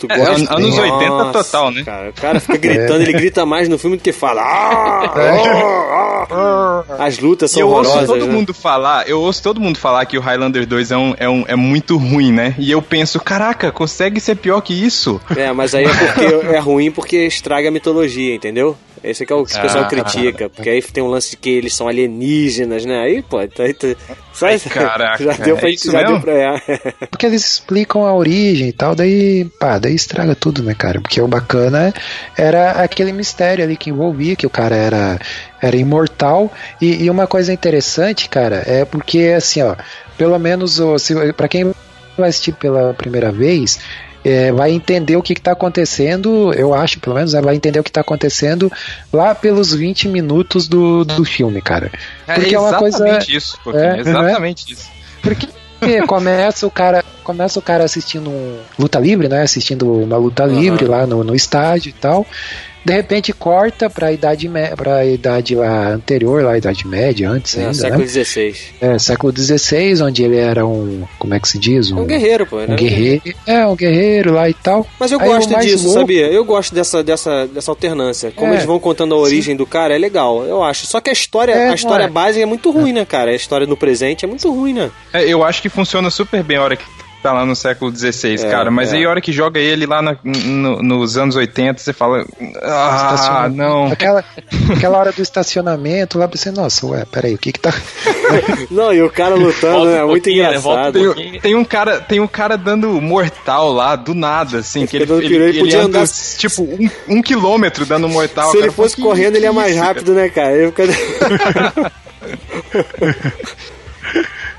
Tu É, gosta? an- anos 80 Nossa, total, né? Cara, o cara fica gritando, ele grita mais no filme do que fala. Ah, ah, ah. As lutas são eu ouço horrorosas, todo né? mundo falar, eu ouço todo mundo falar que o Highlander 2 é, um, é, um, é muito ruim, né? E eu penso, caraca, consegue ser pior que isso? É, mas aí é porque é ruim porque estraga a mitologia, entendeu? Esse é que é o que o pessoal Ah. critica, porque aí tem um lance de que eles são alienígenas, né? Aí, pô, tá, tá, só, Ai, caraca, já deu pra, é isso já deu mesmo? pra é. Porque eles explicam a origem e tal, daí, pá, daí estraga tudo, né, cara? Porque o bacana era aquele mistério ali que envolvia, que o cara era, era imortal. E, e uma coisa interessante, cara, é porque, assim, ó, pelo menos, pra quem vai assistir pela primeira vez, é, vai entender o que está acontecendo, eu acho, pelo menos, né, vai entender o que está acontecendo lá pelos 20 minutos do, do filme, cara. Porque é uma coisa. exatamente isso, Coquinho, É, exatamente isso. Porque começa o cara, começa o cara assistindo um luta livre, né? Assistindo uma luta livre lá no, no estádio e tal. De repente corta pra idade me- pra idade lá anterior, lá a idade média, antes É, ainda, século né? XVI. É, século XVI, onde ele era um, como é que se diz? É um guerreiro, pô. né? um guerreiro, é, um guerreiro lá e tal. Mas eu Aí gosto disso, louco- sabia? Eu gosto dessa, dessa, dessa alternância. Como É, eles vão contando a origem do cara, é legal, eu acho. Só que a história, É, a história é. base é muito ruim, né, cara? A história no presente é muito ruim, né? É, eu acho que funciona super bem a hora que tá lá no século XVI, É, cara. Mas é. aí a hora que joga ele lá na- no- nos anos 80, você fala. Ah, Estaciona- não. Aquela, aquela hora do estacionamento lá, você, nossa, ué, peraí, o que que tá. Não, e o cara lutando Volta um é muito né? Volta um engraçado. pouquinho. Tem, tem um cara, tem um cara dando mortal lá, do nada, assim, que ele, ele, ele ele podia anda, andar- tipo, um, um quilômetro dando mortal. Se ele fosse correndo, ele é mais rápido, né, cara? Ele fica...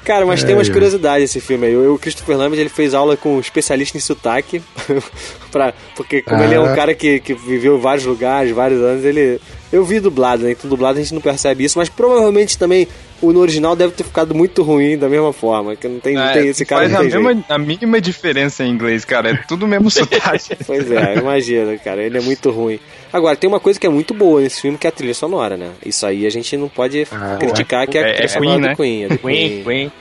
Cara, mas tem umas curiosidades esse filme aí. O Christopher Lambert ele fez aula com um especialista em sotaque, pra, porque como ele é um Ah. cara que, que viveu em vários lugares, vários anos, ele. Eu vi dublado, né? Então dublado a gente não percebe isso, mas provavelmente também o no original deve ter ficado muito ruim da mesma forma, que não tem, não É, tem esse cara faz não a, jeito. mesma, a mínima diferença em inglês, cara. É tudo mesmo sotaque. Pois é, imagina, cara, ele é muito ruim. Agora, tem uma coisa que é muito boa nesse filme, que é a trilha sonora, né? Isso aí a gente não pode Ah, criticar, que é a é- trilha é sonora Queen, do né? Queen. é do Queen, Queen.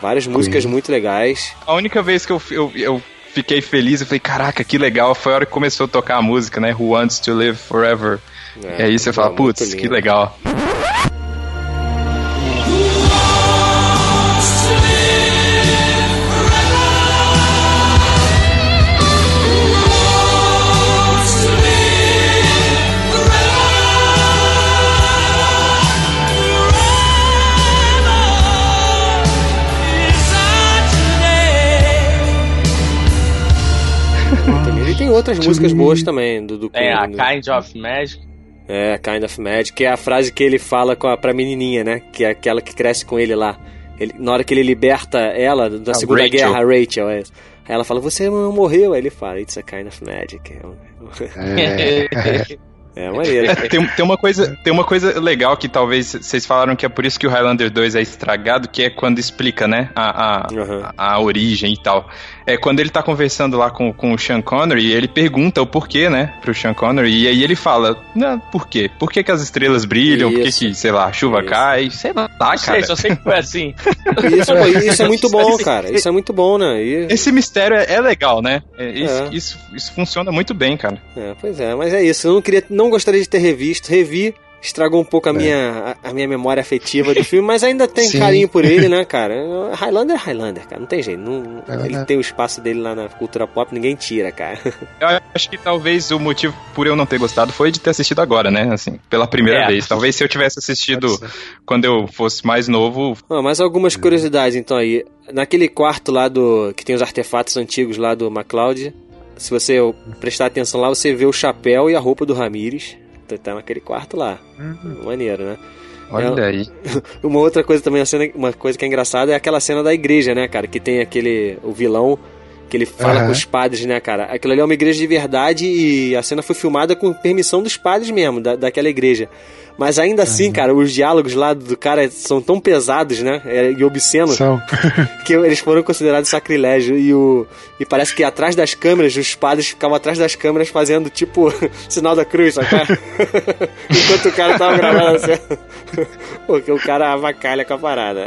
Várias músicas muito legais. A única vez que eu, eu, eu fiquei feliz, eu falei, caraca, que legal, foi a hora que começou a tocar a música, né? Who Wants to Live Forever. É, e aí você muito fala, putz, que legal. Outras músicas boas também do, do Queen. É, a né? Kind of Magic. É, Kind of Magic, que é a frase que ele fala com a, pra menininha, né? Que é aquela que cresce com ele lá. Ele, na hora que ele liberta ela da A Segunda Rachel. Guerra, a Rachel, é. Aí ela fala, você não morreu. Aí ele fala, it's a kind of magic. É, É, é maneiro. É, tem, tem, uma coisa, tem uma coisa legal que talvez vocês falaram que é por isso que o Highlander 2 é estragado, que é quando explica, né, a, a, Uhum. a, a origem e tal. É quando ele tá conversando lá com, com o Sean Connery, ele pergunta o porquê, né, pro Sean Connery, e aí ele fala, não, por quê? Por que, que as estrelas brilham? Por que, Isso. que, sei lá, a chuva Isso. cai? Sei lá, sei, cara. só sei que foi assim. Isso, pô, isso é muito bom, cara. Isso é muito bom, né? E- Esse mistério é, é legal, né? É, isso, É. Isso, isso funciona muito bem, cara. É, pois é, mas é isso. Eu não queria, não gostaria de ter revisto, revi, estragou um pouco a minha, a, a minha memória afetiva do filme, mas ainda tem Sim. carinho por ele, né, cara? Highlander é Highlander, cara, não tem jeito. Não, É, ele né? tem o espaço dele lá na cultura pop, ninguém tira, cara. Eu acho que talvez o motivo por eu não ter gostado foi de ter assistido agora, né? Assim, pela primeira É. vez. Talvez se eu tivesse assistido quando eu fosse mais novo, Ah, mas algumas curiosidades então aí. Naquele quarto lá do. que tem os artefatos antigos lá do MacLeod, se você prestar atenção lá, você vê o chapéu e a roupa do Ramires. Tá- Tá naquele quarto lá. Maneiro, né? olha É. aí. Uma outra coisa também, uma, coisa que é engraçada é aquela cena da igreja, né, cara? Que tem aquele. o vilão. Que ele fala Aham. com os padres, né, cara? Aquilo ali é uma igreja de verdade e a cena foi filmada com permissão dos padres mesmo, da, daquela igreja. Mas ainda assim, cara, os diálogos lá do cara são tão pesados, né? é, E obscenos, São. que eles foram considerados sacrilégio. E, o, e parece que atrás das câmeras, os padres ficavam atrás das câmeras fazendo tipo sinal da cruz, sabe? Enquanto o cara tava gravando assim. Porque o cara avacalha com a parada.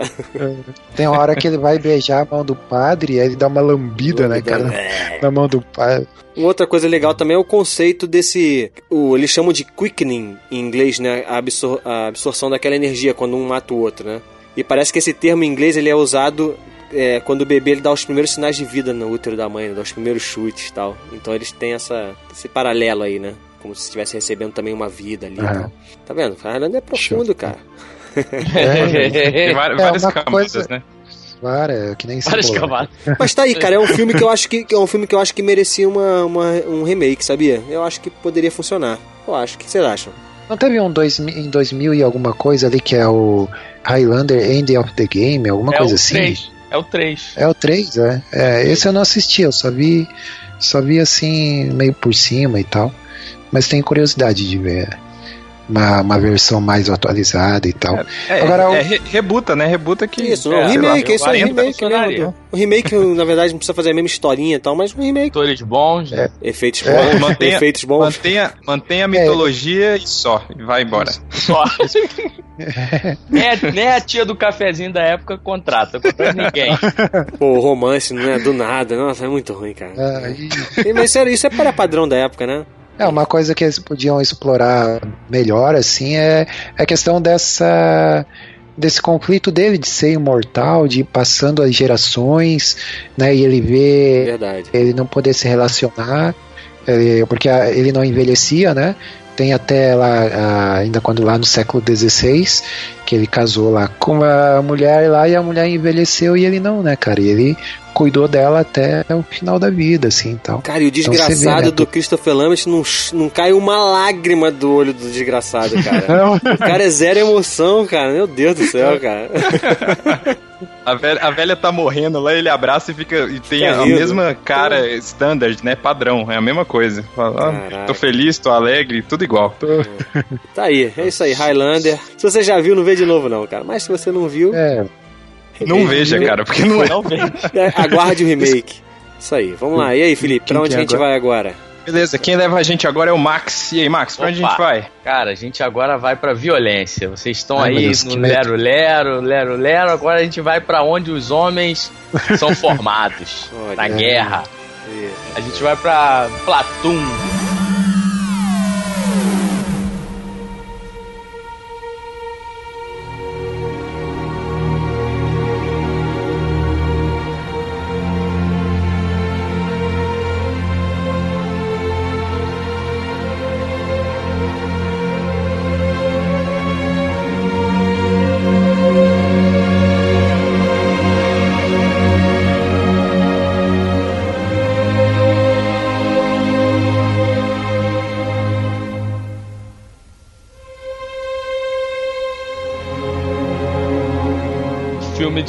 Tem uma hora que ele vai beijar a mão do padre e aí ele dá uma lambida, né, cara? É. Na mão do padre. Uma outra coisa legal também é o conceito desse. O, eles chamam de quickening em inglês, né? A, absor- a absorção daquela energia quando um mata o outro, né? E parece que esse termo em inglês ele é usado é, quando o bebê ele dá os primeiros sinais de vida no útero da mãe, né? dá os primeiros chutes e tal. Então eles têm essa, esse paralelo aí, né? Como se estivesse recebendo também uma vida ali. tal. Tá vendo? Highlander é profundo, cara. É, Tem várias, É, várias camadas, coisa- né? Vara, que nem Várias. Mas tá aí, cara, é um filme que eu acho que é um filme que eu acho que merecia uma, uma- um remake, sabia? Eu acho que poderia funcionar. Eu acho. O que vocês acham? Não teve um dois, em 2000 e alguma coisa ali que é o Highlander End of the Game, alguma É coisa assim? 3. É o 3. É o 3, é. É, esse eu não assisti, eu só vi, só vi assim, meio por cima e tal. Mas tenho curiosidade de ver uma, uma versão mais atualizada e tal. É, Agora, o- é, re- rebuta, né? Rebuta que. Isso, não, lá, remake, é isso aí, 40 remake, né? O remake, na verdade, não precisa fazer a mesma historinha e tal, mas um remake. Atores bons. né? Efeitos É. bons, Mantenha- efeitos bons. Mantenha, mantenha a mitologia e só. E vai embora. Só. nem, a, nem a tia do cafezinho da época contrata. Contrata ninguém. Pô, o romance não é do nada, nossa, é muito ruim, cara. É, E, Mas sério, isso é para padrão da época, né? É uma coisa que eles podiam explorar melhor, assim, é é a questão dessa desse conflito dele de ser imortal, de ir passando as gerações, né? E ele vê Verdade. ele não poder se relacionar, ele- porque ele não envelhecia, né? Tem até lá, ainda quando lá no século XVI, que ele casou lá com a mulher lá e a mulher envelheceu e ele não, né, cara? E ele cuidou dela até o final da vida, assim, então. Cara, e o Então você vê, desgraçado né, do Christopher Lambert não, não cai uma lágrima do olho do desgraçado, cara. Não, o cara é zero emoção, cara. Meu Deus do céu, cara. A velha, a velha tá morrendo lá, ele abraça e fica. E tem a rindo. mesma cara standard, né? Padrão. É a mesma coisa. Fala, ah, tô feliz, tô alegre, tudo igual. Tá aí, é isso aí, Highlander. Se você já viu, não vê de novo, não, cara. Mas se você não viu, é, Não veja, cara, porque não é. é, aguarde o remake. Isso aí, vamos lá. E aí, Felipe, pra onde que a é gente vai agora? Beleza, quem leva a gente agora é o Max. E aí, Max, pra onde a gente vai? Cara, a gente agora vai pra violência. Vocês estão Ai, aí Deus, no lero lero, lero lero. Agora a gente vai pra onde os homens são formados na guerra. A gente vai pra Platum.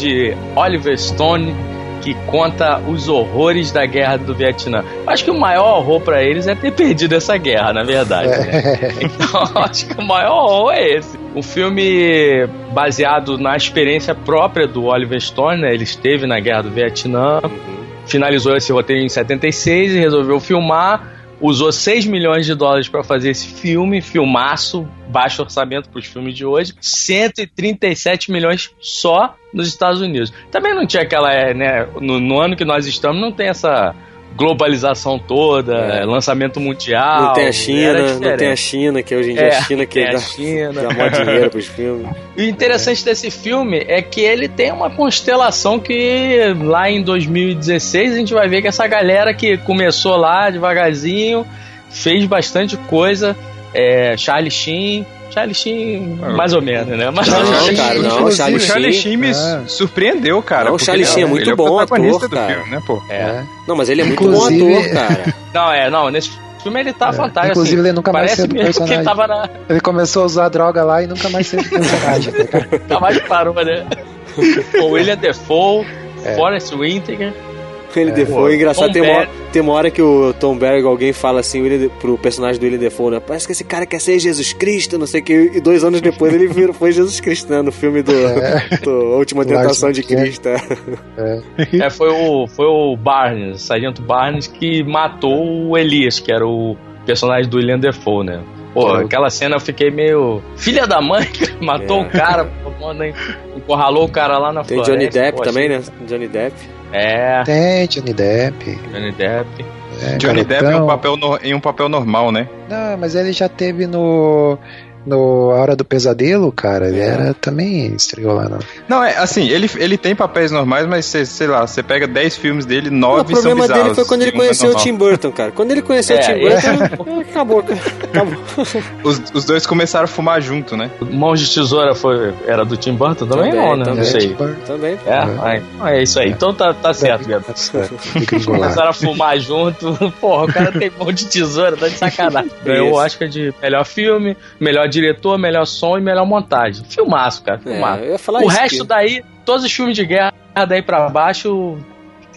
De Oliver Stone que conta os horrores da guerra do Vietnã. Acho que o maior horror pra eles é ter perdido essa guerra, na verdade. né? Então, acho que o maior horror é esse. Um filme baseado na experiência própria do Oliver Stone, né? Ele esteve na guerra do Vietnã, finalizou esse roteiro em 76 e resolveu filmar. Usou 6 milhões de dólares para fazer esse filme, filmaço, baixo orçamento para os filmes de hoje, 137 milhões só nos Estados Unidos. Também não tinha aquela, é, né, no, no ano que nós estamos, não tem essa globalização toda, É. lançamento mundial. não tem a China, não tem a China, que hoje em dia É, a China que a dá, China. dá maior dinheiro pros filmes. E o interessante desse filme é que ele tem uma constelação que lá em 2016 a gente vai ver que essa galera que começou lá devagarzinho fez bastante coisa. É, Charlie Sheen. Charlie Sheen, mais ou menos, né? Mas Não, Charlie cara, não, Charlie o Charlie Sheen- me É. surpreendeu, cara. Não, o Charlie Sheen é muito ele bom protagonista ator, do cara. filme, né, pô? É. Não, mas ele é muito Inclusive- bom ator, cara. Não, é, não, nesse filme ele tá fantástico. Inclusive, assim, ele nunca mais saiu do que ele personagem. tava na. Ele começou a usar droga lá e nunca mais saiu do personagem. né? Nunca mais parou, né? o William Defoe, É. Forrest Whitaker. Ele Defoe, é engraçado, tem uma, tem uma hora que o Tom Berg, alguém fala assim, o William pro personagem do William Defoe, né? Parece que esse cara quer ser Jesus Cristo, não sei o que. E dois anos depois ele virou, foi Jesus Cristo, né? No filme do, do A Última Tentação de Trier. Cristo. é. É, foi o, foi o Barnes, o Sargento Barnes, que matou o Elias, que era o personagem do William Defoe, né? Pô, é aquela cena eu fiquei meio. Filha da mãe, que matou É. o cara, pô, manda- encurralou o cara lá na Tem floresta. Johnny Depp pô, também, né? Johnny Depp. É, Tem Johnny Depp. Johnny Depp. é, Johnny Depp em um, garotão. papel no- em um papel normal, né? Não, mas ele já teve no. No A Hora do Pesadelo, cara. Ele É. era também estreou lá, não. Não, é assim, ele, ele tem papéis normais, mas cê- sei lá, você pega 10 filmes dele, Não, 9 o problema são bizarros. dele foi quando ele é conheceu o. Tim Burton, cara. Quando ele conheceu É, o Tim Burton, acabou, cara. Acabou. Os, os dois começaram a fumar junto, né? Mãos de Tesoura foi, era do Tim Burton também? Também, não, né? também. Não sei. Também. É, então é isso aí. Então tá, tá certo, Gato. Engolado. Começaram a fumar junto. Porra, o cara tem mão de tesoura, tá de sacanagem. Ganhou o. Oscar de melhor filme, melhor diretor, melhor som e melhor montagem. Filmaço, cara, filmaço. É, eu ia falar o isso resto que- daí, todos os filmes de guerra daí pra baixo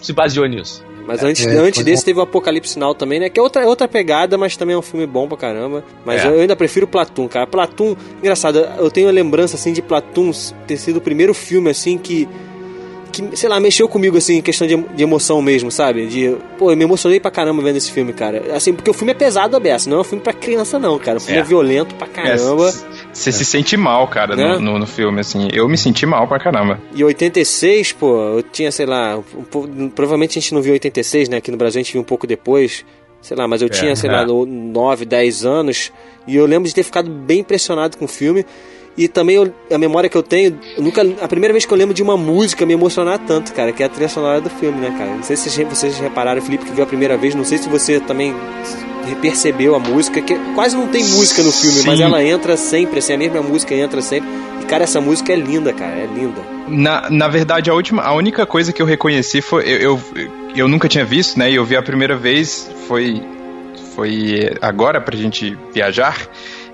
se baseou nisso. Mas antes, É, antes foi desse bom. teve o Apocalipse Now também, né? Que é outra, é outra pegada, mas também é um filme bom pra caramba. Mas É. eu ainda prefiro Platum, cara. Platum, engraçado, eu tenho a lembrança, assim, de Platum ter sido o primeiro filme, assim, que... Que, sei lá, mexeu comigo, assim, em questão de, de emoção mesmo, sabe? De, pô, eu me emocionei pra caramba vendo esse filme, cara. Assim, porque o filme é pesado, aberto, não é um filme pra criança, não, cara. O filme é, É. violento pra caramba. Você se sente mal, cara, Né? no, no, no filme, assim. Eu me senti mal pra caramba. E 86, pô, eu tinha, sei lá, um provavelmente a gente não viu 86, né? Aqui no Brasil a gente viu um pouco depois, sei lá, mas eu tinha, sei é. lá, no 9, 10 anos, e eu lembro de ter ficado bem impressionado com o filme. E também eu- a memória que eu tenho, eu nunca, a primeira vez que eu lembro de uma música me emocionar tanto, cara, que é a trilha sonora do filme, né, cara? Não sei se vocês, repararam, Felipe, que viu a primeira vez, não sei se você também percebeu a música, que quase não tem música no filme, mas Sim. ela entra sempre, assim, a mesma música entra sempre. E, cara, essa música é linda, cara, é linda. Na, na verdade, a última, a única coisa que eu reconheci foi. Eu, eu, eu nunca tinha visto, né? E eu vi a primeira vez, foi. Foi agora pra gente viajar.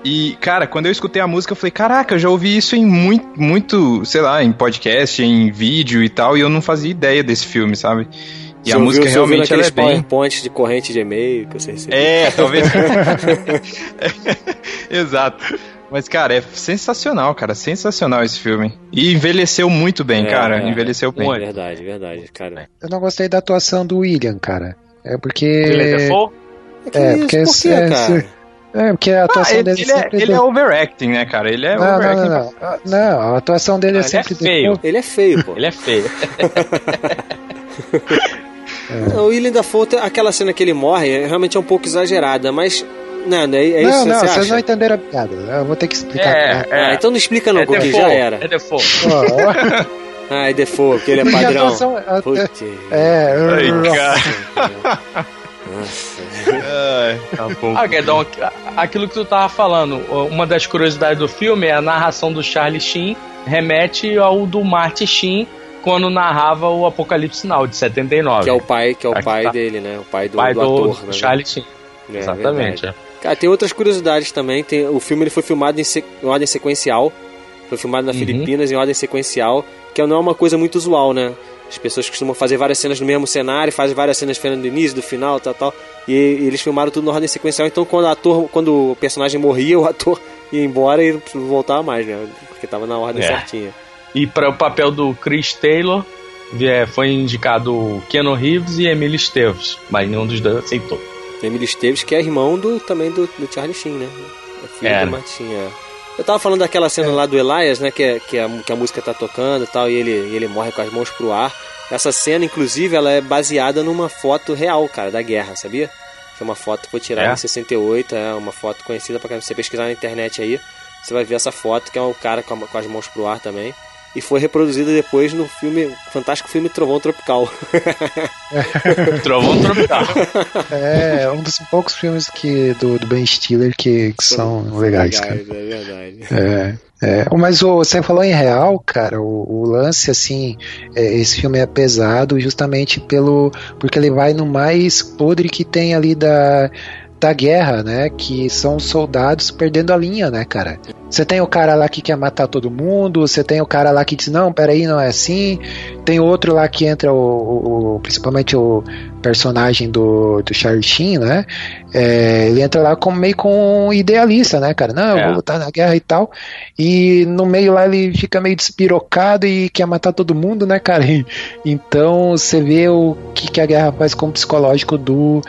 E, cara, quando eu escutei a música, eu falei, caraca, eu já ouvi isso em muito, muito, sei lá, em podcast, em vídeo e tal, e eu não fazia ideia desse filme, sabe? E Você a música ouviu realmente ela é bem. PowerPoints de corrente de e-mail que você recebeu. É, talvez. Exato. Mas, cara, é sensacional, cara. Sensacional esse filme. E envelheceu muito bem, É, cara. é. Envelheceu bem. Verdade, verdade, cara. Eu não gostei da atuação do William, cara. É porque. William Dafoe? Que É, isso? porque Por quê, é, cara? É, porque a Ah, atuação ele, dele ele é, sempre ele é overacting, né, cara? Ele é Não, não, overacting. não, não. Não, a atuação dele Não, é ele é sempre feio. depois- Ele é feio, pô. Ele é feio. O William Dafoe, aquela cena que ele morre, é- realmente é um pouco exagerada, mas. Não, não é, é isso Não, que não, você vocês acha? não entenderam a piada. Eu vou ter que explicar. É, né? Ah, então não explica não, é porque Defoe. já era. É. Ó, Ah, é Defoe, porque ele é padrão. Putz. É, Ai, cara. Nossa. Ai, tá bom. Ah, Guedão, aquilo que tu tava falando, uma das curiosidades do filme é a narração do Charlie Sheen remete ao do Marty Sheen quando narrava o Apocalipse Now, de 79. Que é o pai, que é o Aqui pai tá. dele, né? O pai do, pai do do, ator, do né? Charlie Sheen. É, Exatamente. verdade. Cara, tem outras curiosidades também. Tem, o filme ele foi filmado em, se- em ordem sequencial. Foi filmado na Uhum. Filipinas em ordem sequencial, que não é uma coisa muito usual, né? As pessoas costumam fazer várias cenas no mesmo cenário, fazem várias cenas do início, do final, tal, tal. E, eles filmaram tudo na ordem sequencial. Então, quando o ator, quando o personagem morria, o ator ia embora e não voltava mais, né? Porque tava na ordem É. certinha. E para o papel do Chris Taylor é, foi indicado Keanu Reeves e Emílio Esteves, mas nenhum dos dois aceitou. Emílio Esteves, que é irmão do, também do, do Charlie Sheen, né? É filho É, do né? Martin, é. Eu tava falando daquela cena lá do Elias, né? Que, é- que, a, que a música tá tocando e tal, e ele, ele morre com as mãos pro ar. Essa cena, inclusive, ela é baseada numa foto real, cara, da guerra, sabia? Foi uma foto que foi tirada É? em 68, é uma foto conhecida pra você pesquisar na internet aí. Você vai ver essa foto, que é o cara com, a- com as mãos pro ar também. E foi reproduzida depois no filme, fantástico filme Trovão Tropical. Trovão Tropical. é um dos poucos filmes que, do, do Ben Stiller que, que são legais, cara. É verdade. É, é, mas o, você falou em real, cara, o, o lance, assim, é, esse filme é pesado justamente pelo porque ele vai no mais podre que tem ali da, da guerra, né? Que são soldados perdendo a linha, né, cara? Você tem o cara lá que quer matar todo mundo, você tem o cara lá que diz, não, peraí, não é assim. Tem outro lá que entra, o, o- o- principalmente o personagem do, do Charlie Sheen, né? É, ele entra lá como meio com idealista, né, cara? Não, eu É. vou lutar na guerra e tal. E no meio lá ele fica meio despirocado e quer matar todo mundo, né, cara? E- então você vê o que, que a guerra faz com o psicológico do,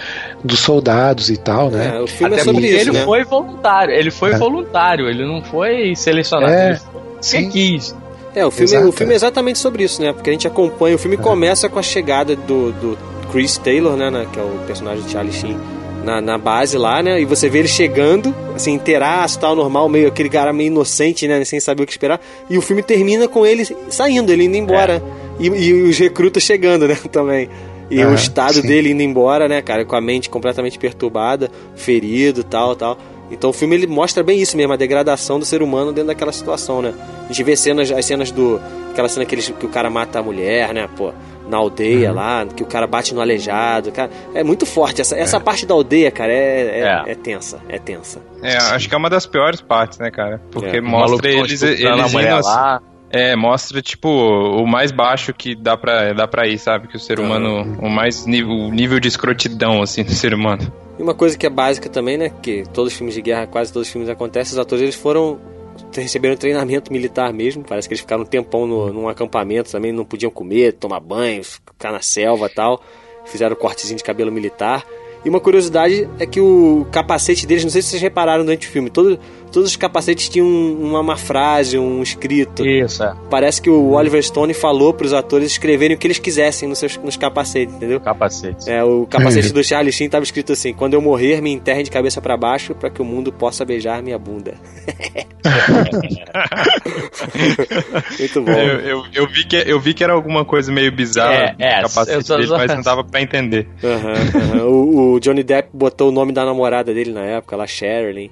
dos soldados e tal, né? É, o filme Até é sobre isso, ele né? foi voluntário. Ele foi É. voluntário, ele não foi selecionado. É, ele foi sim. quis. É, o filme, Exato. o filme é exatamente sobre isso, né? Porque a gente acompanha, o filme começa com a chegada do, do Chris Taylor, né, né, Que é o personagem de Charlie Sheen. Na, na base lá, né? E você vê ele chegando, assim, inteiraço, tal, normal, meio aquele cara meio inocente, né? Sem saber o que esperar. E o filme termina com ele saindo, ele indo embora. E, e os recrutas chegando, né? Também. E Ah, o estado sim. dele indo embora, né, cara? Com a mente completamente perturbada, ferido tal, tal. Então o filme ele mostra bem isso mesmo, a degradação do ser humano dentro daquela situação, né? A gente vê cenas, as cenas do. Aquela cena que, que o cara mata a mulher, né? Pô, na aldeia Uhum. lá, que o cara bate no aleijado. Cara, é muito forte. Essa, essa parte da aldeia, cara, é, é, É. é tensa. É tensa. É, acho que é uma das piores partes, né, cara? Porque É, mostra eles, eles indo assim- lá. É, mostra, tipo, o mais baixo que dá pra, dá pra ir, sabe? Que o ser humano, o mais nível, o nível de escrotidão, assim, do ser humano. E uma coisa que é básica também, né? Que todos os filmes de guerra, quase todos os filmes acontecem, os atores eles foram. Receberam treinamento militar mesmo. Parece que eles ficaram um tempão no, num acampamento também, não podiam comer, tomar banho, ficar na selva tal. Fizeram cortezinho de cabelo militar. E uma curiosidade é que o capacete deles, não sei se vocês repararam durante o filme, todo, todos os capacetes tinham uma, uma frase, um escrito. Isso, é. Parece que o Oliver Stone falou pros atores escreverem o que eles quisessem nos, seus, nos capacetes, entendeu? Capacete. É, o capacete do Charlie Sheen tava escrito assim: Quando eu morrer, me enterrem de cabeça para baixo para que o mundo possa beijar minha bunda. Muito bom. Eu, eu, eu, vi que, eu vi que era alguma coisa meio bizarra É, é, capacete eu só- dele, mas não dava pra entender. Aham, aham. O, o Johnny Depp botou o nome da namorada dele na época, lá, Sherilyn.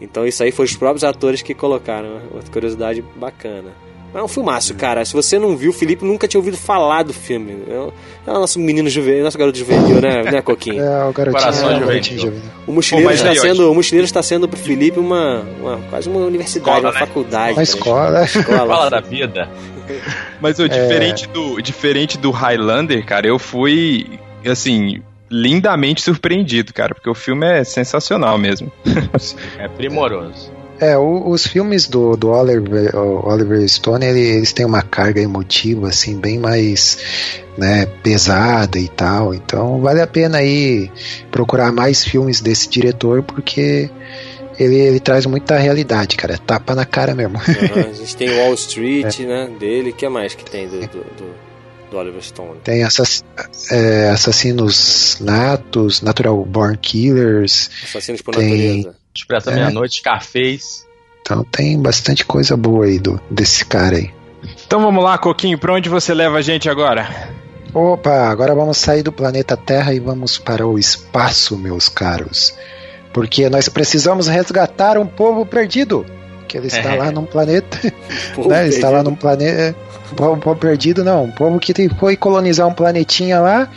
Então isso aí foi os próprios atores que colocaram. né? Outra curiosidade bacana. Mas é um filmaço, cara. Se você não viu, o Felipe nunca tinha ouvido falar do filme. É o, é nosso menino juvenil, nosso garoto juvenil, né, né Coquinho? É, o garotinho, Coração é, o juvenil. O mochileiro, Pô, está aí, sendo, o mochileiro está sendo pro Felipe uma, uma- quase uma universidade, Escola, uma né? faculdade. Uma cara. escola. Escola. Fala da vida. Mas o diferente, do, diferente do Highlander, cara, eu fui, assim, lindamente surpreendido, cara, porque o filme é sensacional mesmo. É primoroso. É, o- os filmes do, do Oliver, Oliver Stone, ele- eles têm uma carga emotiva, assim, bem mais né, pesada e tal. Então vale a pena aí procurar mais filmes desse diretor, porque ele, ele traz muita realidade, cara. É tapa na cara mesmo. Aham, A gente tem o Wall Street, É. né, dele. O que mais que tem do, do, do, do Oliver Stone? Tem assass- é, assassinos natos, natural born killers. Assassinos por Tem- natureza. Expressa É. Meia-Noite, Scarface. Então tem bastante coisa boa aí do, desse cara aí. Então vamos lá, Coquinho, pra onde você leva a gente agora? Opa, agora vamos sair do planeta Terra e vamos para o espaço, meus caros. Porque nós precisamos resgatar um povo perdido. Que ele está É. lá num planeta. Pô, né? Ele está lá num planeta. Um povo, povo perdido, não. Um povo que foi colonizar um planetinha lá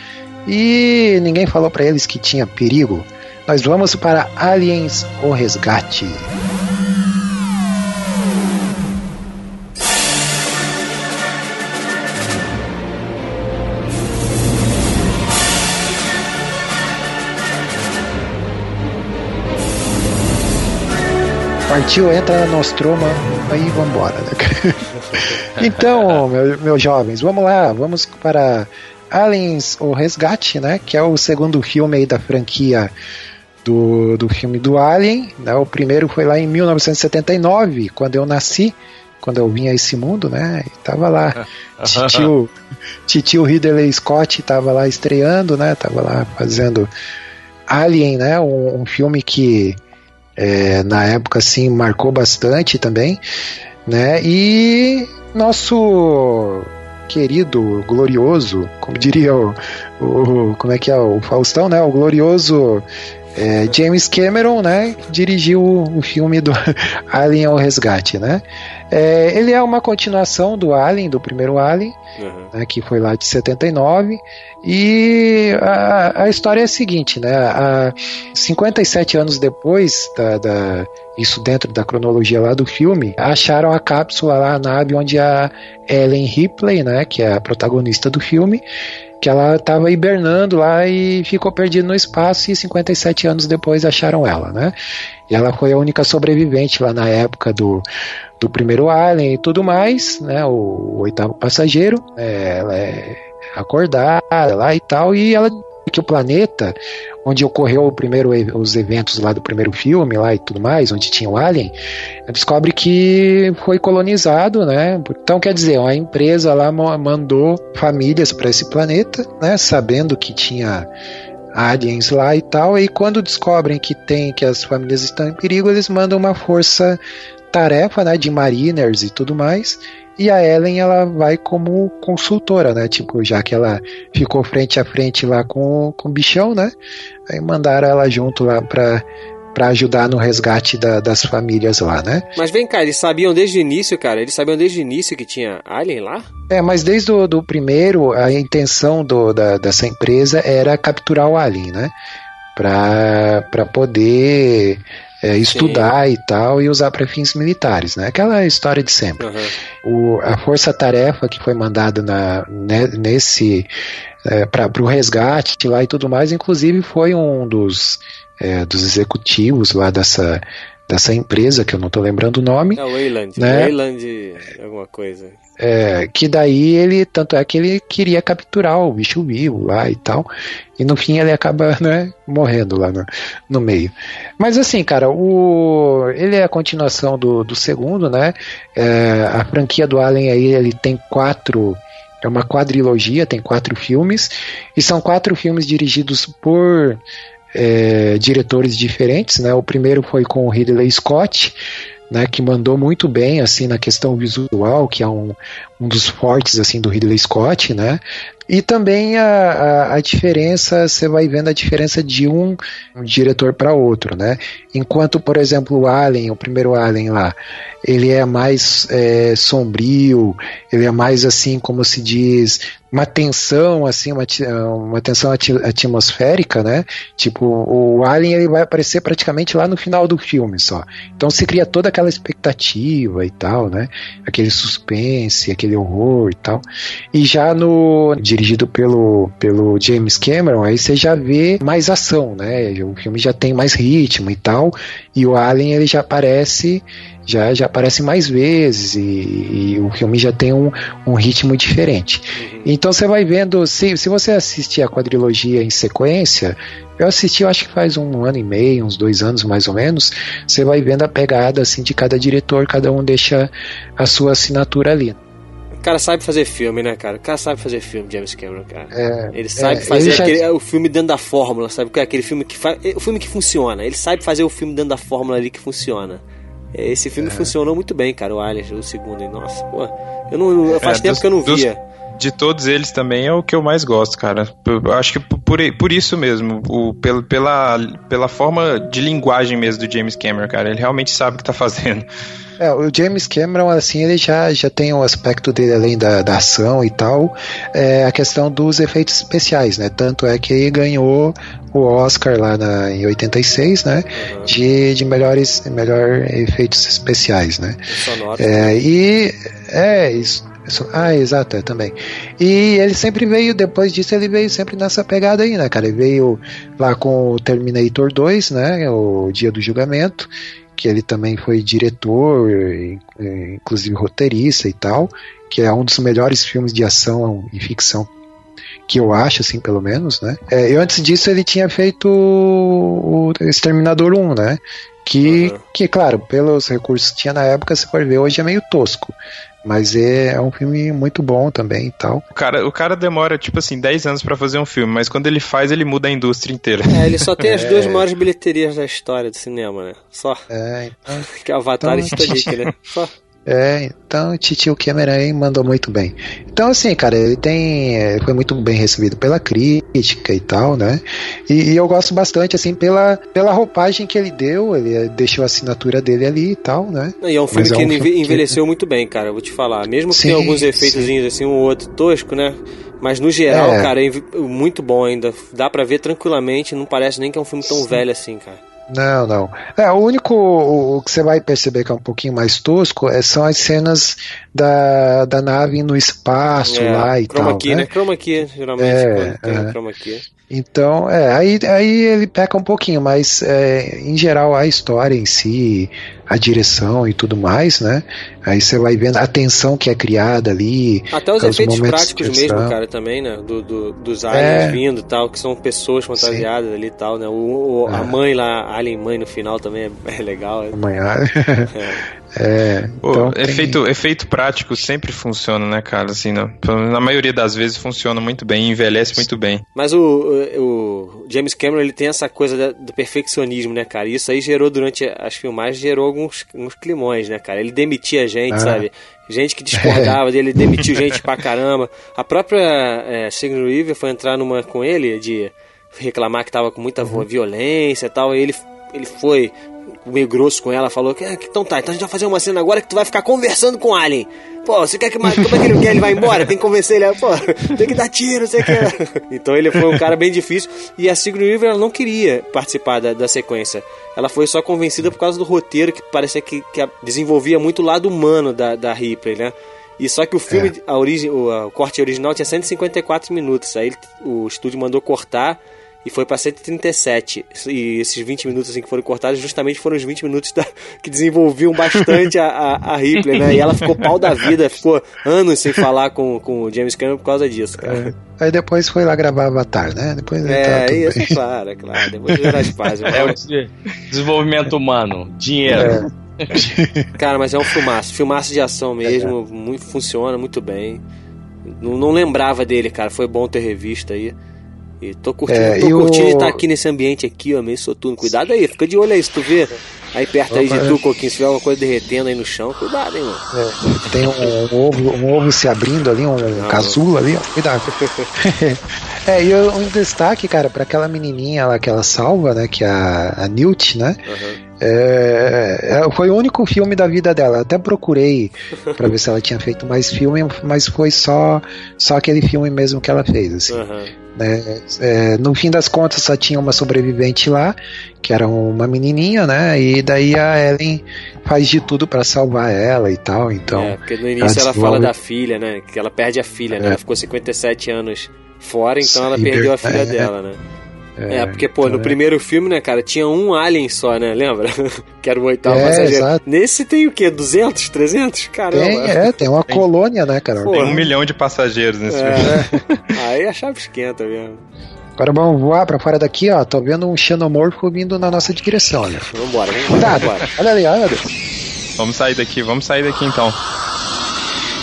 e ninguém falou para eles que tinha perigo. Nós vamos para Aliens o Resgate. Partiu, entra na Nostroma, aí vambora. Né? então, meu- meus jovens, vamos lá, vamos para Aliens, o Resgate, né? Que é o segundo filme aí da franquia do, do filme do Alien. Né? O primeiro foi lá em 1979, quando eu nasci, quando eu vim a esse mundo, né? E tava lá, titio, titio Ridley Scott tava lá estreando, né? Tava lá fazendo Alien, né? Um, um filme que é, na época assim marcou bastante também, né? E nosso querido, glorioso, como diria o, o como é que é o Faustão, né? O glorioso é, James Cameron, né? Dirigiu o, filme do Alien ao Resgate, né? É, ele é uma continuação do Alien, do primeiro Alien, Aham. né, que foi lá de 79. E a, a história é a seguinte, né? A 57 anos depois da, da- isso dentro da cronologia lá do filme, acharam a cápsula lá, a nave onde a Ellen Ripley, né, que é a protagonista do filme, que ela estava hibernando lá e ficou perdida no espaço e 57 anos depois acharam ela, né? Ela foi a única sobrevivente lá na época do, do primeiro Alien e tudo mais, né? O, o oitavo passageiro, é, ela é acordada lá e tal, e ela que o planeta onde ocorreu o primeiro os eventos lá do primeiro filme lá e tudo mais, onde tinha o Alien, descobre que foi colonizado, né? Então quer dizer, uma empresa lá ma- mandou famílias para esse planeta, né? Sabendo que tinha aliens lá e tal, e quando descobrem que tem que as famílias estão em perigo, eles mandam uma força tarefa, né, de mariners e tudo mais. E a Ellen ela vai como consultora, né? Tipo, já que ela ficou frente a frente lá com, com o bichão, né? Aí mandaram ela junto lá pra, pra ajudar no resgate da- das famílias lá, né? Mas vem cá, eles sabiam desde o início, cara? Eles sabiam desde o início que tinha Alien lá? É, mas desde o do primeiro, a intenção do, da, dessa empresa era capturar o Alien, né? Pra, pra poder é, estudar e tal e usar para fins militares, né? Aquela história de sempre. Aham. O, a força-tarefa que foi mandada na, ne- nesse é, para o resgate lá e tudo mais, inclusive foi um dos, é, dos executivos lá dessa dessa empresa, que eu não tô lembrando o nome. É o Wayland, né? Wayland alguma coisa. É, que daí ele, tanto é que ele queria capturar o bicho vivo lá e tal, e no fim ele acaba, né, morrendo lá no, no meio. Mas assim, cara, o, ele é a continuação do, do segundo, né, é, a franquia do Alien aí, ele tem quatro, é uma quadrilogia, tem quatro filmes, e são quatro filmes dirigidos por é, diretores diferentes, né, o primeiro foi com o Ridley Scott, né, que mandou muito bem assim na questão visual, que é um, um dos fortes assim do Ridley Scott, né? E também a, a, a diferença, você vai vendo a diferença de um, um diretor para outro, né? Enquanto, por exemplo, o Alien, o primeiro Alien lá, ele é mais é, sombrio, ele é mais assim, como se diz, uma tensão, assim, uma, uma tensão atmosférica, né? Tipo, o Alien ele vai aparecer praticamente lá no final do filme só. Então se cria toda aquela expectativa e tal, né? Aquele suspense, aquele horror e tal. E já no dirigido pelo, pelo James Cameron, aí você já vê mais ação, né? O filme já tem mais ritmo e tal. E o Alien ele já aparece já, já aparece mais vezes e, e, o filme já tem um, um ritmo diferente. Uhum. Então você vai vendo, se, se você assistir a quadrilogia em sequência, eu assisti, eu acho que faz um ano e meio, uns dois anos mais ou menos, você vai vendo a pegada assim de cada diretor, cada um deixa a sua assinatura ali. O cara sabe fazer filme, né, cara? O cara sabe fazer filme, James Cameron, cara. É, ele sabe é, fazer ele já... aquele, o filme dentro da fórmula, sabe? É aquele filme que faz. O filme que funciona. Ele sabe fazer o filme dentro da fórmula ali que funciona. É, esse filme é. funcionou muito bem, cara, o Alien, o segundo. Nossa, pô. Eu não, faz é, tempo dos, que eu não via. Dos de todos eles também é o que eu mais gosto, cara. Eu acho que por, por isso mesmo, o, pela, pela, pela forma de linguagem mesmo do James Cameron, cara. Ele realmente sabe o que tá fazendo. É, o James Cameron, assim, ele já, já tem um aspecto dele além da, da ação e tal, é a questão dos efeitos especiais, né? Tanto é que ele ganhou o Oscar lá na, em 86, né? Uhum. De, de melhores melhor efeitos especiais, né? Sonoro. É, e é isso. Ah, exato, é, também. E ele sempre veio, depois disso, ele veio sempre nessa pegada aí, né, cara? Ele veio lá com o Terminator 2, né? O Dia do Julgamento, que ele também foi diretor, inclusive roteirista e tal, que é um dos melhores filmes de ação e ficção que eu acho, assim, pelo menos, né? É, e antes disso ele tinha feito o Exterminador 1, né? Que, uhum. que, claro, pelos recursos que tinha na época, se for ver, hoje é meio tosco. Mas é, é um filme muito bom também e tal. O cara, o cara demora, tipo assim, 10 anos para fazer um filme, mas quando ele faz, ele muda a indústria inteira. É, ele só tem as duas é. maiores bilheterias da história do cinema, né? Só. É, então. que é Avatar então, e Titanic, né? Só. É, então o Titio Cameron aí mandou muito bem. Então, assim, cara, ele tem. É, foi muito bem recebido pela crítica e tal, né? E, e, eu gosto bastante, assim, pela, pela roupagem que ele deu, ele deixou a assinatura dele ali e tal, né? E é um filme Mas que é um filme envelheceu que... muito bem, cara, vou te falar. Mesmo que sim, tenha alguns efeitos assim, um outro tosco, né? Mas no geral, é. cara, é muito bom ainda. Dá pra ver tranquilamente, não parece nem que é um filme tão sim. velho assim, cara. Não, não. É, o único o, que você vai perceber que é um pouquinho mais tosco é, são as cenas da, da nave no espaço é, lá e tal. Key, né? né? Chroma key, geralmente. É, é. Chroma key. Então, é, aí, aí ele peca um pouquinho, mas é, em geral a história em si, a direção e tudo mais, né? Aí você vai vendo a tensão que é criada ali. Até os efeitos práticos mesmo, cara, também, né? Do, do dos aliens é. vindo e tal, que são pessoas fantasiadas Sim. ali e tal, né? O, o A é. mãe lá, a Alien Mãe no final também é, é legal. A mãe é. É, Pô, então efeito, tem... efeito prático sempre funciona, né, cara? Assim, na, na maioria das vezes funciona muito bem, envelhece muito bem. Mas o, o, o James Cameron ele tem essa coisa da, do perfeccionismo, né, cara? E isso aí gerou durante as filmagens gerou alguns, alguns climões, né, cara? Ele demitia gente, ah. sabe? Gente que discordava dele, demitiu gente pra caramba. A própria é, Sigourney Weaver foi entrar numa com ele de reclamar que tava com muita uhum. violência e tal. E ele, ele foi meio grosso com ela, falou que ah, então tá, então a gente vai fazer uma cena agora que tu vai ficar conversando com o Alien. Pô, você quer que como é que ele quer ele vai embora? Tem que convencer ele, pô, tem que dar tiro, você quer. Então ele foi um cara bem difícil e a Sigourney Weaver ela não queria participar da, da sequência. Ela foi só convencida por causa do roteiro que parecia que, que desenvolvia muito o lado humano da, da Ripley, né? E só que o filme, é. a origem, o, o corte original tinha 154 minutos. Aí o estúdio mandou cortar e foi pra 137. E esses 20 minutos assim, que foram cortados justamente foram os 20 minutos da, que desenvolviam bastante a, a, a, Ripley, né? E ela ficou pau da vida, ficou anos sem falar com, com o James Cameron por causa disso, cara. É. Aí depois foi lá gravar Avatar, né? Depois é, isso, bem. claro, claro. Depois era as pazes. É o desenvolvimento humano, dinheiro. É. Cara, mas é um filmaço, filmaço de ação mesmo, é. muito, funciona muito bem. Não, não lembrava dele, cara. Foi bom ter revista aí. E tô curtindo, é, tô curtindo estar aqui nesse ambiente aqui, ó, meio soturno. Cuidado aí, fica de olho aí, se tu vê aí perto aí de tu, Coquinho, se tiver alguma coisa derretendo aí no chão, cuidado, hein, mano. É, tem um, um, ovo, um ovo se abrindo ali, um Não, casulo ali, ó, cuidado. é, e um destaque, cara, para aquela menininha lá que ela salva, né, que é a, a Newt, né? Uhum. É, foi o único filme da vida dela. Até procurei para ver se ela tinha feito mais filme, mas foi só só aquele filme mesmo que ela fez. Assim, uhum. Né? é, no fim das contas, só tinha uma sobrevivente lá, que era uma menininha, né? E daí a Ellen faz de tudo para salvar ela e tal. Então, é, porque no início ela, ela fala da filha, né? Que ela perde a filha, né? Ela ficou 57 anos fora, então ela perdeu a filha dela, né? É, é, porque, pô, no então, primeiro filme, né, cara, tinha um alien só, né? Lembra? que era o oitavo é, passageiro. Exato. Nesse tem o quê? 200? 300? Caramba. Tem, é, tem uma tem, colônia, né, cara? Tem um milhão de passageiros nesse é. filme. Aí a chave esquenta mesmo. Agora vamos voar pra fora daqui, ó. Tô vendo um xenomorfo vindo na nossa direção, olha. Vambora, vamos Cuidado. Olha ali, olha ali. Vamos sair daqui, vamos sair daqui então.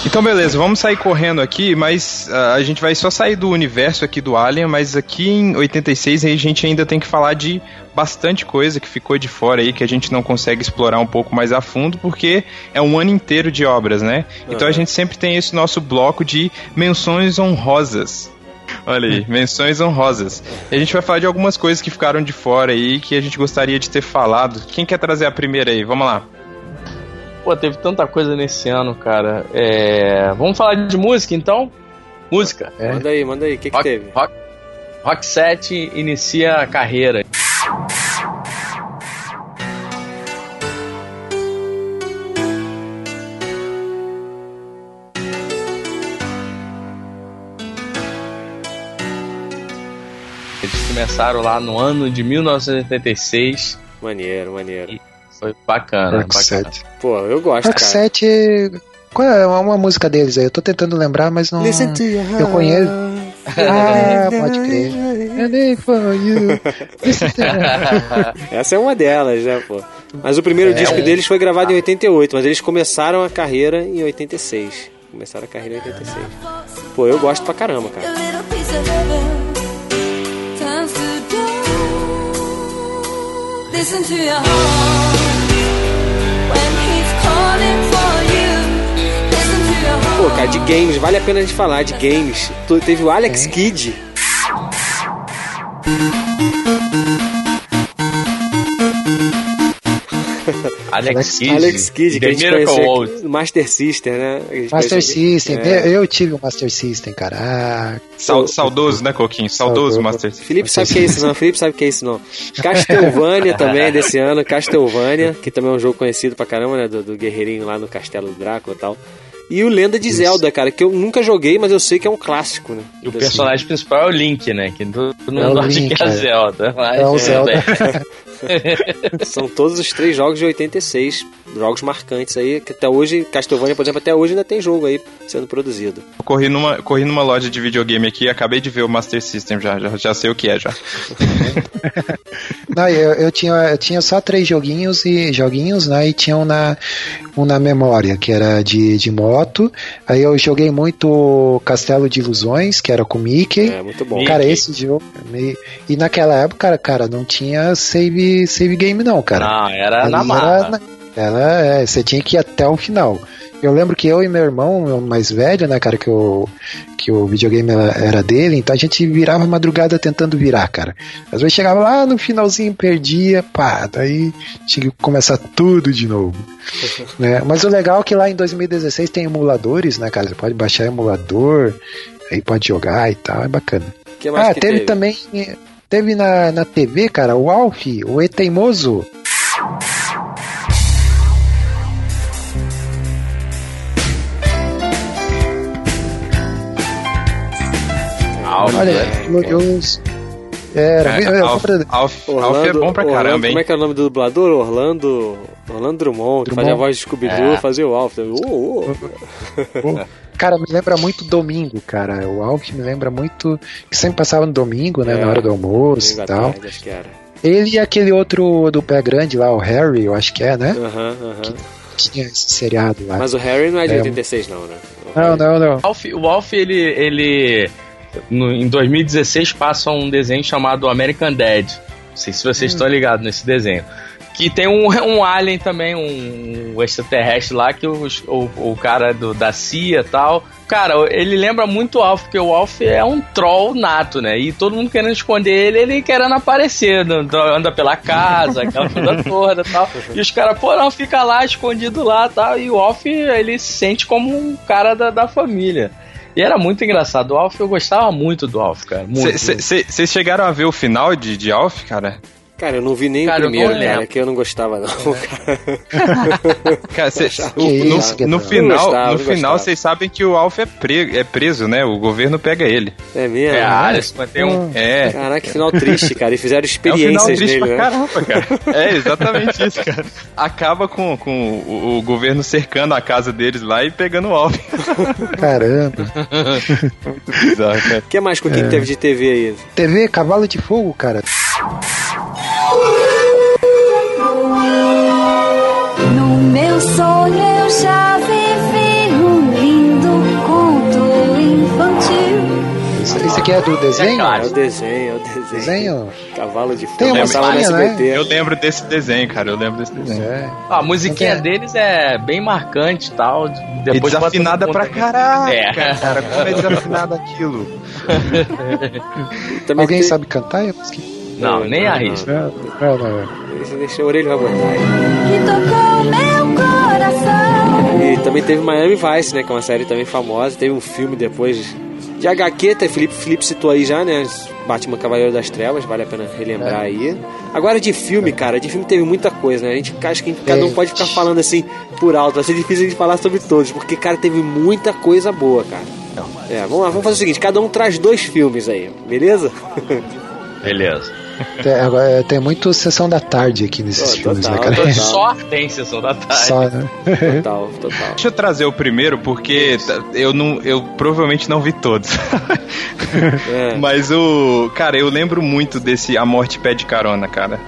Então, beleza, vamos sair correndo aqui, mas uh, a gente vai só sair do universo aqui do Alien, mas aqui em 86 a gente ainda tem que falar de bastante coisa que ficou de fora aí, que a gente não consegue explorar um pouco mais a fundo, porque é um ano inteiro de obras, né? Uhum. Então a gente sempre tem esse nosso bloco de menções honrosas. Olha aí, menções honrosas. E a gente vai falar de algumas coisas que ficaram de fora aí, que a gente gostaria de ter falado. Quem quer trazer a primeira aí? Vamos lá. Pô, teve tanta coisa nesse ano, cara. É... Vamos falar de música então? Música. É. Manda aí, manda aí, o que, que teve? Rock, rock 7 inicia a carreira. Eles começaram lá no ano de 1986. Maneiro, maneiro. E foi bacana. Rock bacana. 7. Pô, eu gosto, Rock cara. 7. Qual é uma música deles aí? Eu tô tentando lembrar, mas não. Listen to your eu conheço. Ah, pode crer. Essa é uma delas, né, pô? Mas o primeiro é, disco um... deles foi gravado em 88, mas eles começaram a carreira em 86. Começaram a carreira em 86. Pô, eu gosto pra caramba, cara. Listen to your heart when he's calling for you. Listen to your heart. Pô, cara, de games, vale a pena a gente falar de games. Teve o Alex é. Kidd. Alex Kidd. Alex Kidd, que a gente conheceu Master System, né? Master System. É. Eu tive o Master System, cara. Ah, saudoso, né, Coquinho? Saudoso, saudoso. Master System. Felipe sabe o que é isso, não. Felipe sabe o que é isso, não. Castlevania também, desse ano. Castlevania, que também é um jogo conhecido pra caramba, né? Do, do guerreirinho lá no Castelo do Drácula e tal. E o Lenda de Isso. Zelda, cara, que eu nunca joguei, mas eu sei que é um clássico, né? E o assim. personagem principal é o Link, né? Que todo mundo é acha Link, que é a Zelda. Mas é o Zelda. São todos os três jogos de 86, jogos marcantes aí, que até hoje, Castlevania, por exemplo, até hoje ainda tem jogo aí sendo produzido. Eu corri numa, corri numa loja de videogame aqui acabei de ver o Master System já, já, já sei o que é já. Não, eu, eu, tinha, eu tinha só três joguinhos e joguinhos, né? E tinha um na, um na memória, que era de, de moto. Aí eu joguei muito Castelo de Ilusões, que era com Mickey. É, muito bom. Cara, Mickey. esse jogo. E naquela época, cara, não tinha save, save game, não, cara. Não, era na marra. Era, é, você tinha que ir até o final. Eu lembro que eu e meu irmão, mais velho, né, cara, que o, que o videogame era dele, então a gente virava madrugada tentando virar, cara. Às vezes chegava lá no finalzinho, perdia, pá, daí tinha que começar tudo de novo. né? Mas o legal é que lá em 2016 tem emuladores, né, cara? Você pode baixar emulador, aí pode jogar e tal, é bacana. ah, teve, teve, também. Teve na, na TV, cara, o Alf, o E Teimoso. Olha, glorioso. Era, É, Alf, Alf, Orlando, Alf é bom pra Orlando, caramba, hein? Como é que é o nome do dublador? Orlando. Orlando Drummond, que Drummond. fazia a voz de Scooby-Doo, É. fazia o Alf. Uh, uh. Cara, me lembra muito domingo, cara. O Alf me lembra muito. Que sempre passava no domingo, né? É. Na hora do almoço Domingo e tal. tarde, acho que era. Ele e aquele outro do pé grande lá, o Harry, eu acho que é, né? Aham, aham. Tinha esse seriado lá. Mas o Harry não é de É. 86, não, né? O Não, Harry- não, não. Alf, o Alf, ele. ele no- em 2016 passa um desenho chamado American Dad. Não sei se vocês estão ligados nesse desenho. Que tem um, um alien também, um extraterrestre lá, que os- o, o cara do, da CIA e tal. Cara, ele lembra muito o Alf, porque o Alf é um troll nato, né? E todo mundo querendo esconder ele, ele querendo aparecer. no- anda pela casa, aquela coisa toda e tal. E os caras, pô, não, fica lá escondido lá e tal. E o Alf, ele se sente como um cara da, da família. E era muito engraçado. O Alf, eu gostava muito do Alf, cara. Vocês chegaram a ver o final de, de Alf, cara? Cara, eu não vi nem Cara, o primeiro, cara, que eu não gostava, não. cara. Cara, cê- o- no, isso, no Guedão? final, gostava, no final vocês sabem que o Alf é, pre- é preso, né? O governo pega ele. É mesmo? É, a né? área 51. É. Caraca, que final triste, cara. E fizeram É um final experiências triste nele, pra né? caramba, cara. É exatamente isso, cara. Acaba com, com o, o governo cercando a casa deles lá e pegando o Alf. Caramba. Bizarro, cara. O que mais com o que que teve de TV aí? TV Cavalo de Fogo, cara. Sonho eu já vivi um lindo conto infantil. Isso, isso aqui é do desenho? claro. É o desenho, é o desenho. Desenho? Cavalo de Tem fogo. uma no historinha, né? Eu lembro desse desenho, cara. Eu lembro desse desenho. É. Ah, a musiquinha tem- deles é bem marcante e tal. E Depois desafinada pra caraca, É. cara. Como é desafinado aquilo? Alguém tem- sabe cantar? Eu Não, nem arrisca. Não, não, não. Deixa, deixa a orelha vai botar. Que tocou meu coração. E também teve Miami Vice, né? Que é uma série também famosa. Teve um filme depois de HQ, tá? Felipe, Felipe citou aí já, né? Batman Cavaleiro das Trevas, vale a pena relembrar aí. Agora de filme, cara, de filme teve muita coisa, né? A gente acha que cada um Teve. pode ficar falando assim por alto. Vai ser difícil a gente falar sobre todos, porque, cara, teve muita coisa boa, cara. É, vamos lá, vamos fazer o seguinte: cada um traz dois filmes aí, beleza? Beleza. Tem, agora, tem muito sessão da tarde aqui nesses Oh, filmes, total, né, cara? total. Só tem sessão da tarde. Só, né? Total, total. Deixa eu trazer o primeiro, porque eu não, eu provavelmente não vi todos. É, Mas o. Cara, eu lembro muito desse A Morte Pede Carona, cara.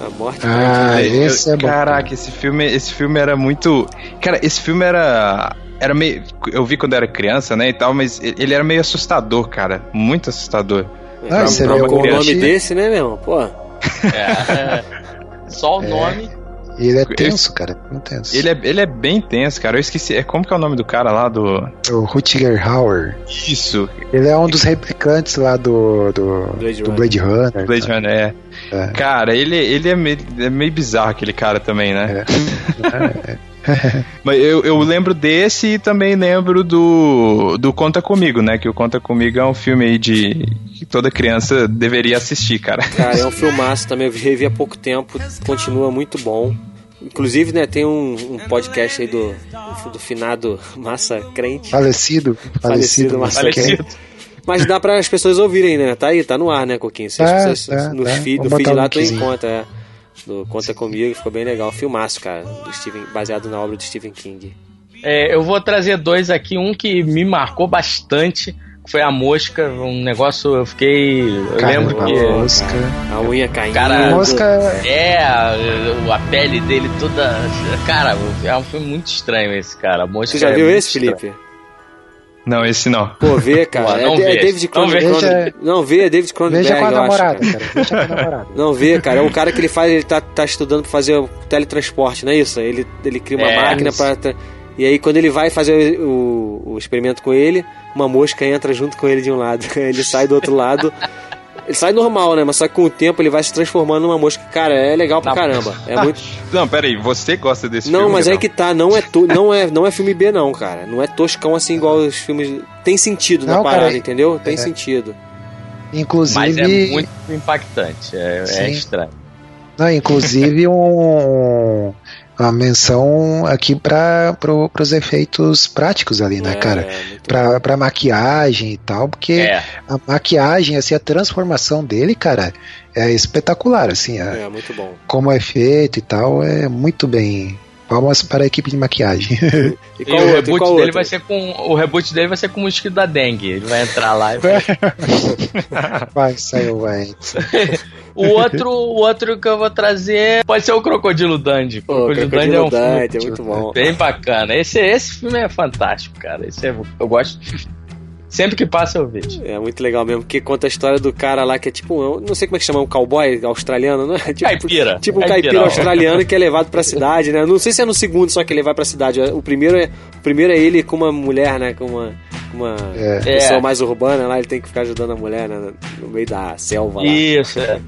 a morte. Ah, Eu- esse é bom. Caraca, esse filme, esse filme era muito. Cara, esse filme era. Era meio. Eu vi quando era criança, né? E tal, mas ele era meio assustador, cara. Muito assustador. Ah, Pra- você pra vê uma Com o nome desse, né, meu irmão? Pô. É. Só o nome. E ele é tenso, cara. Muito tenso. Ele é, ele é bem tenso, cara. Eu esqueci. É como que é o nome do cara lá do. O Rutger Hauer. Isso, Ele é um dos replicantes lá do, do, Blade do Runner. Blade Runner. Blade Runner, é. É. Cara, ele, ele é, meio, é meio bizarro, aquele cara também, né? Mas eu, eu lembro desse e também lembro do, do Conta Comigo, né? Que o Conta Comigo é um filme aí de. que toda criança deveria assistir, cara. Cara, é um filmaço também, eu revi há pouco tempo, continua muito bom. Inclusive, né, tem um, um podcast aí do, do finado Massa Crente. Falecido. Falecido, Falecido. mas mas quem- Falecido. Mas dá para as pessoas ouvirem, né? Tá aí, tá no ar, né, Coquinho? Vocês, Tá, vocês- tá, no tá. feed, no Vou feed o lá tu encontra, é. Do Conta Comigo, ficou bem legal. Filmaço, cara, do Stephen, baseado na obra do Stephen King. É, eu vou trazer dois aqui. Um que me marcou bastante foi a mosca. Um negócio, eu fiquei. Eu lembro a que. mosca. A unha caindo. Cara, A mosca. É, a, a pele dele toda. Cara, é um filme muito estranho esse, cara. A mosca Você já é viu esse, estranho. Felipe? Não, esse não. Pô, vê, cara. Pô, não é, é vê. David Não vê. Cronenberg. Veja- Não vê, é David Cronenberg, Veja com a eu acho, namorada, cara. cara. Veja com a namorada. Não vê, cara. É um cara que ele faz, ele tá, tá estudando pra fazer o teletransporte, não é isso? Ele, ele cria uma É, máquina isso. pra. E aí, quando ele vai fazer o, o experimento com ele, uma mosca entra junto com ele de um lado. Ele sai do outro lado. Ele sai normal, né? Mas só que com o tempo ele vai se transformando numa mosca. Cara, é legal pra Na- caramba. É muito. Não, peraí, você gosta desse Não, filme? mas é Gabriel? que tá, não é, to... não, é, não é filme B, não, cara. Não é toscão assim igual os filmes. Tem sentido na Não, cara, parada, entendeu? Tem é. sentido. Inclusive. Mas é muito impactante. É, é estranho. Não, inclusive um. uma menção aqui para pro, os efeitos práticos ali, né, É, cara? muito Pra, pra maquiagem e tal, porque É. a maquiagem, assim, a transformação dele, cara, é espetacular, assim, a- É, muito bom. como é feito e tal, é muito bem. Palmas para a equipe de maquiagem. E E qual o outro? E reboot qual dele outro? vai ser com. O reboot dele vai ser com o mosquito da dengue. Ele vai entrar lá e vai... Vai, saiu, vai. O outro, o outro que eu vou trazer pode ser o Crocodilo Dundee. Pô, Crocodilo Crocodilo Dundee é um Dundee, filme é muito bom. bem bacana. Esse, esse filme é fantástico, cara. Esse é, eu gosto. Sempre que passa eu vejo. É muito legal mesmo, porque conta a história do cara lá que é tipo, um- não sei como é que chama, um cowboy australiano, não é? Tipo, Caipira. Tipo um Caipirão. caipira australiano que é levado pra cidade, né? Não sei se é no segundo só que ele vai pra cidade. O primeiro é, o primeiro é ele com uma mulher, né? Com uma, uma É. pessoa É. mais urbana lá, ele tem que ficar ajudando a mulher, né? No meio da selva lá. Isso, é.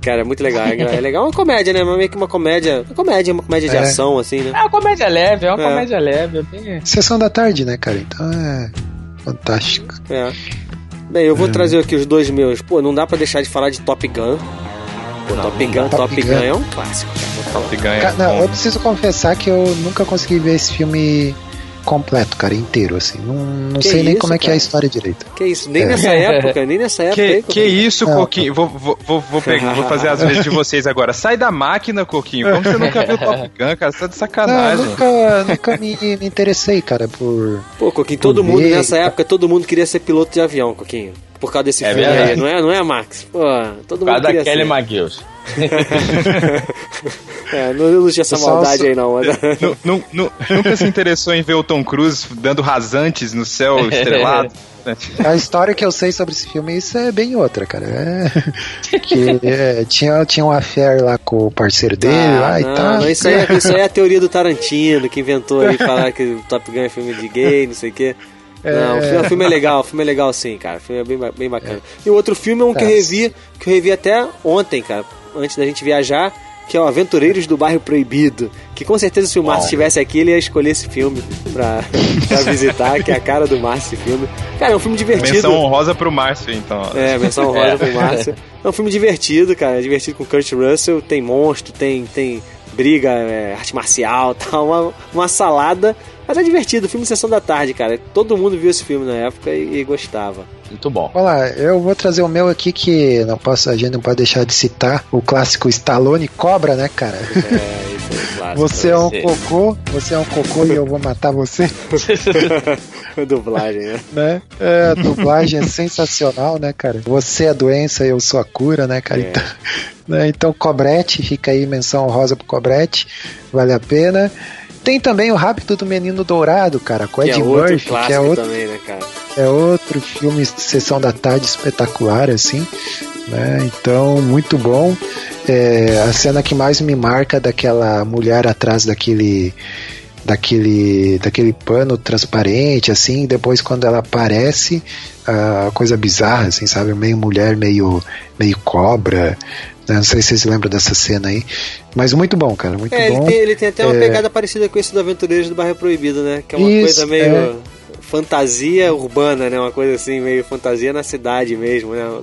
Cara, é muito legal. É é legal. É uma comédia, né? Mas meio que uma comédia. Uma comédia, uma comédia de É. ação, assim, né? É uma comédia leve, é uma É. comédia leve. é bem- Sessão da tarde, né, cara? Então é fantástico. É. Bem, eu vou É. trazer aqui os dois meus. Pô, não dá pra deixar de falar de Top Gun. Pô, Top Gun, Top Top Gun Gun. é um clássico, cara. Top Gun é Ca- não, eu preciso confessar que eu nunca consegui ver esse filme completo, cara, inteiro, assim. Não, não Que sei nem isso, como é que é cara? a história direito. Que isso? Nem É. nessa época, nem nessa época. aí, Que, que isso, Não. Coquinho? Vou, vou, vou, vou, pegar- vou fazer as vezes de vocês agora. Sai da máquina, Coquinho. Como você nunca viu Top Gun, cara? Você tá de Não, eu sacanagem. nunca, nunca me, me interessei, cara, por. Pô, Coquinho, todo mundo ver, nessa época, todo mundo queria ser piloto de avião, Coquinho. Por causa desse É filme verdade. aí, não é, não é, Max? Pô, todo Por mundo causa da queria Kelly. McGills. É, não, não tinha essa maldade só- aí, não. Mas... Nu- nu- nu- nunca se interessou em ver o Tom Cruise dando rasantes no céu estrelado? A história que eu sei sobre esse filme, isso é bem outra, cara. É, que é, tinha, tinha um affair lá com o parceiro dele Ah, lá e não, tal. não, isso, aí, é- isso aí é a teoria do Tarantino, que inventou aí falar que o Top Gun é filme de gay, não sei o quê. Não, o filme, o filme é legal, o filme é legal sim, cara. O filme é bem, bem bacana. E o outro filme é um que eu Tá. revi, que eu revi até ontem, cara, antes da gente viajar, que é o Aventureiros do Bairro Proibido. Que com certeza se o Márcio estivesse aqui, ele ia escolher esse filme pra, pra visitar, que é a cara do Márcio esse filme. Cara, é um filme divertido. Menção honrosa pro Márcio, então. É, menção rosa É. pro Márcio. É um filme divertido, cara. É divertido com Kurt Russell. Tem monstro, tem, tem briga, é, arte marcial tal. Uma, uma salada. Mas é divertido. Filme Sessão da Tarde, cara. Todo mundo viu esse filme na época e, e gostava. Muito bom. Olha lá, eu vou trazer o meu aqui que não posso, a gente não pode deixar de citar o clássico Stallone Cobra, né, cara? É, isso é clássico. Você é um você. cocô, você é um cocô e eu vou matar você, Dublagem, né? né? É, a dublagem é sensacional, né, cara? Você é a doença, eu sou a cura, né, cara? É. Então, né, então, Cobrete, fica aí menção rosa pro Cobrete, vale a pena. Tem também o Rápido do Menino Dourado, cara, com Ed é Murphy, que é outro também, né? É outro filme Sessão da Tarde espetacular, assim. Né? Então, muito bom. É, a cena que mais me marca daquela mulher atrás daquele daquele daquele pano transparente assim depois quando ela aparece a coisa bizarra assim sabe meio mulher meio meio cobra? Não sei se vocês lembram dessa cena aí mas muito bom cara muito É, ele bom tem, ele tem até uma É. pegada parecida com esse do Aventureiros do Bairro Proibido, né? Que é uma Isso, coisa meio é. fantasia urbana, né? Uma coisa assim, meio fantasia na cidade mesmo, né?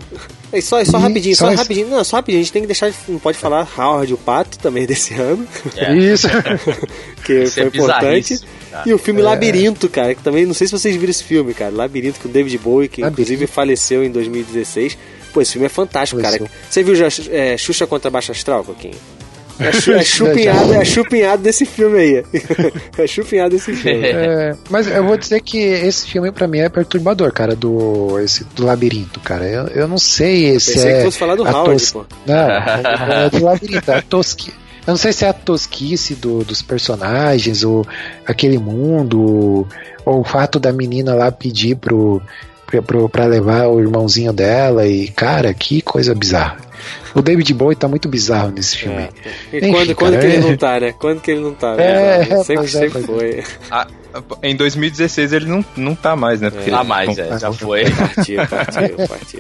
É só, só Ih, rapidinho, só, só isso. rapidinho. Não, só rapidinho. A gente tem que deixar, não pode falar Howard o Pato também desse ano, É. isso Isso que é foi importante. bizarrice, cara. E o filme É. Labirinto, cara, que também, não sei se vocês viram esse filme, cara. Labirinto com o David Bowie, que Labirinto. inclusive faleceu em 2016. Pô, esse filme é fantástico, cara. Faleceu. Você viu já é, Xuxa contra Baixa Astral, Coquinho? É, chu- é chupinhado, é chupinhado desse filme aí. É chupinhado desse filme. É, mas eu vou dizer que esse filme pra mim é perturbador, cara, do esse do labirinto, cara. Eu, eu não sei se Pensei é que fosse falar do a Howard, tos- pô. Não, é do labirinto, é a tosqui. Eu não sei se é a tosquice do- dos personagens, ou aquele mundo, ou o fato da menina lá pedir pro, pra levar o irmãozinho dela e, cara, que coisa bizarra. O David Bowie tá muito bizarro nesse filme. É. E Enfim, quando, quando cara, que ele é- não tá, né? Quando que ele não tá? É, né? Sempre, é, sempre foi. Ah, em 2016 ele não, não tá mais, né? Porque Tá ele- mais, é, já foi. Partiu, partiu, partiu.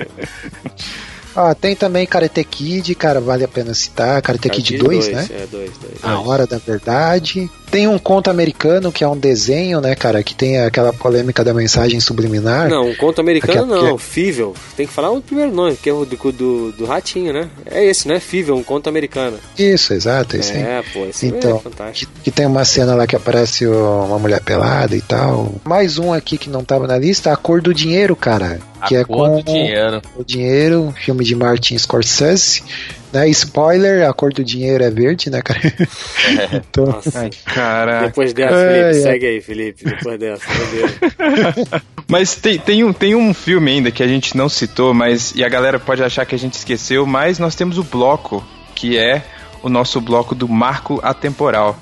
Ó, tem também Karate Kid, cara, vale a pena citar. Karate Kid 2, né? É, dois, dois. A Hora da Verdade. Tem um conto americano que é um desenho, né, cara, que tem aquela polêmica da mensagem subliminar. Não, um conto americano Aqui- não, aqui- Fível. Tem que falar o primeiro nome, que é o do, do, do ratinho, né? É esse, né? Fível, um conto americano. Isso, exato, esse. É, pô, esse Então, é fantástico. Que, que tem uma cena lá que aparece o- uma mulher pelada e tal. Mais um aqui que não tava na lista, A Cor do Dinheiro, cara. Que a é cor com do dinheiro. o dinheiro, filme de Martin Scorsese. Né? Spoiler, a cor do dinheiro é verde, né, cara? então, Nossa. Ai, cara. Depois dessa, É, Felipe, é. segue aí, Felipe. Depois dessa, meu. Mas tem, tem, um, tem um filme ainda que a gente não citou, mas e a galera pode achar que a gente esqueceu, mas nós temos o bloco, que é o nosso bloco do Marco Atemporal,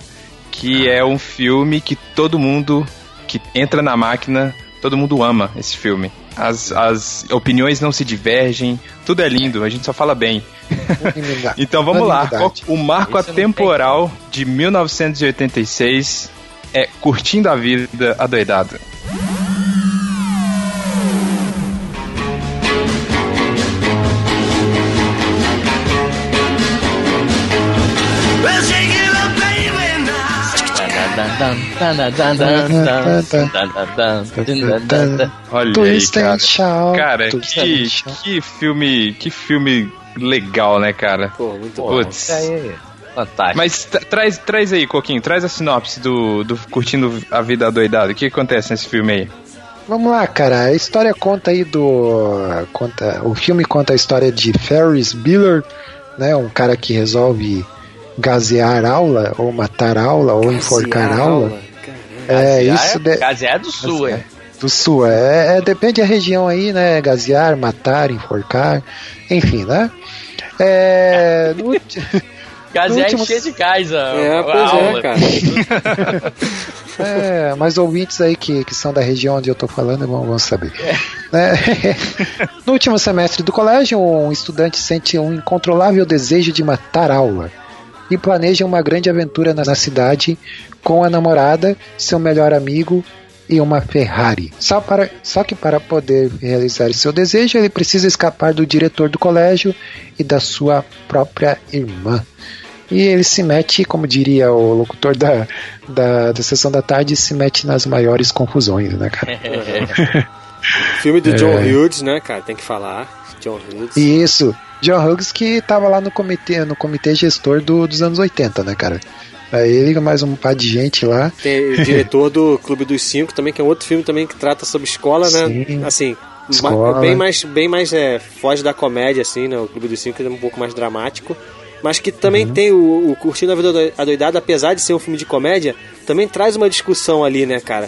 que é um filme que todo mundo que entra na máquina, todo mundo ama esse filme. As, as opiniões não se divergem, tudo é lindo, a gente só fala bem. Então vamos lá, o marco atemporal de 1986 é Curtindo a Vida Adoidado. Olha Twist aí, cara. shout. Cara, que, que filme, que filme legal, né, cara? Pô, muito bom. Putz. Fantástico. Mas tra- traz, traz aí, Coquinho, traz a sinopse do, do Curtindo a Vida Adoidado. O que acontece nesse filme aí? Vamos lá, cara. A história conta aí do. Conta, o filme conta a história de Ferris Bueller, né? Um cara que resolve gasear aula, ou matar aula, ou enforcar Gasear aula. Caramba. É, isso de- Gazear do sul, é. do sul. É, é, depende da região aí, né? Gasear, matar, enforcar, enfim, né? É, no Gazear último- encher de gás a, É, a pois aula. é, cara. É, mas ouvintes aí que, que são da região onde eu tô falando vão, vão saber. Né? no último semestre do colégio, um estudante sente um incontrolável desejo de matar aula e planeja uma grande aventura na, cidade com a namorada, seu melhor amigo e uma Ferrari. Só, para, só que para poder realizar seu desejo, ele precisa escapar do diretor do colégio e da sua própria irmã. E ele se mete, como diria o locutor da, da, da sessão da tarde, se mete nas maiores confusões, né, cara? Filme do John É. Hughes, né, cara? Tem que falar. John Hughes. Isso, John Hughes que tava lá no comitê, no comitê gestor do- dos anos 80, né, cara? Aí ele mais um par de gente lá. Tem o diretor do Clube dos Cinco também, que é um outro filme também que trata sobre escola, né? Sim. Assim, Escola. bem mais, bem mais é, foge da comédia, assim, né? O Clube dos Cinco é um pouco mais dramático. Mas que também Uhum. tem o, o Curtindo a Vida Ado- Adoidada, apesar de ser um filme de comédia, também traz uma discussão ali, né, cara?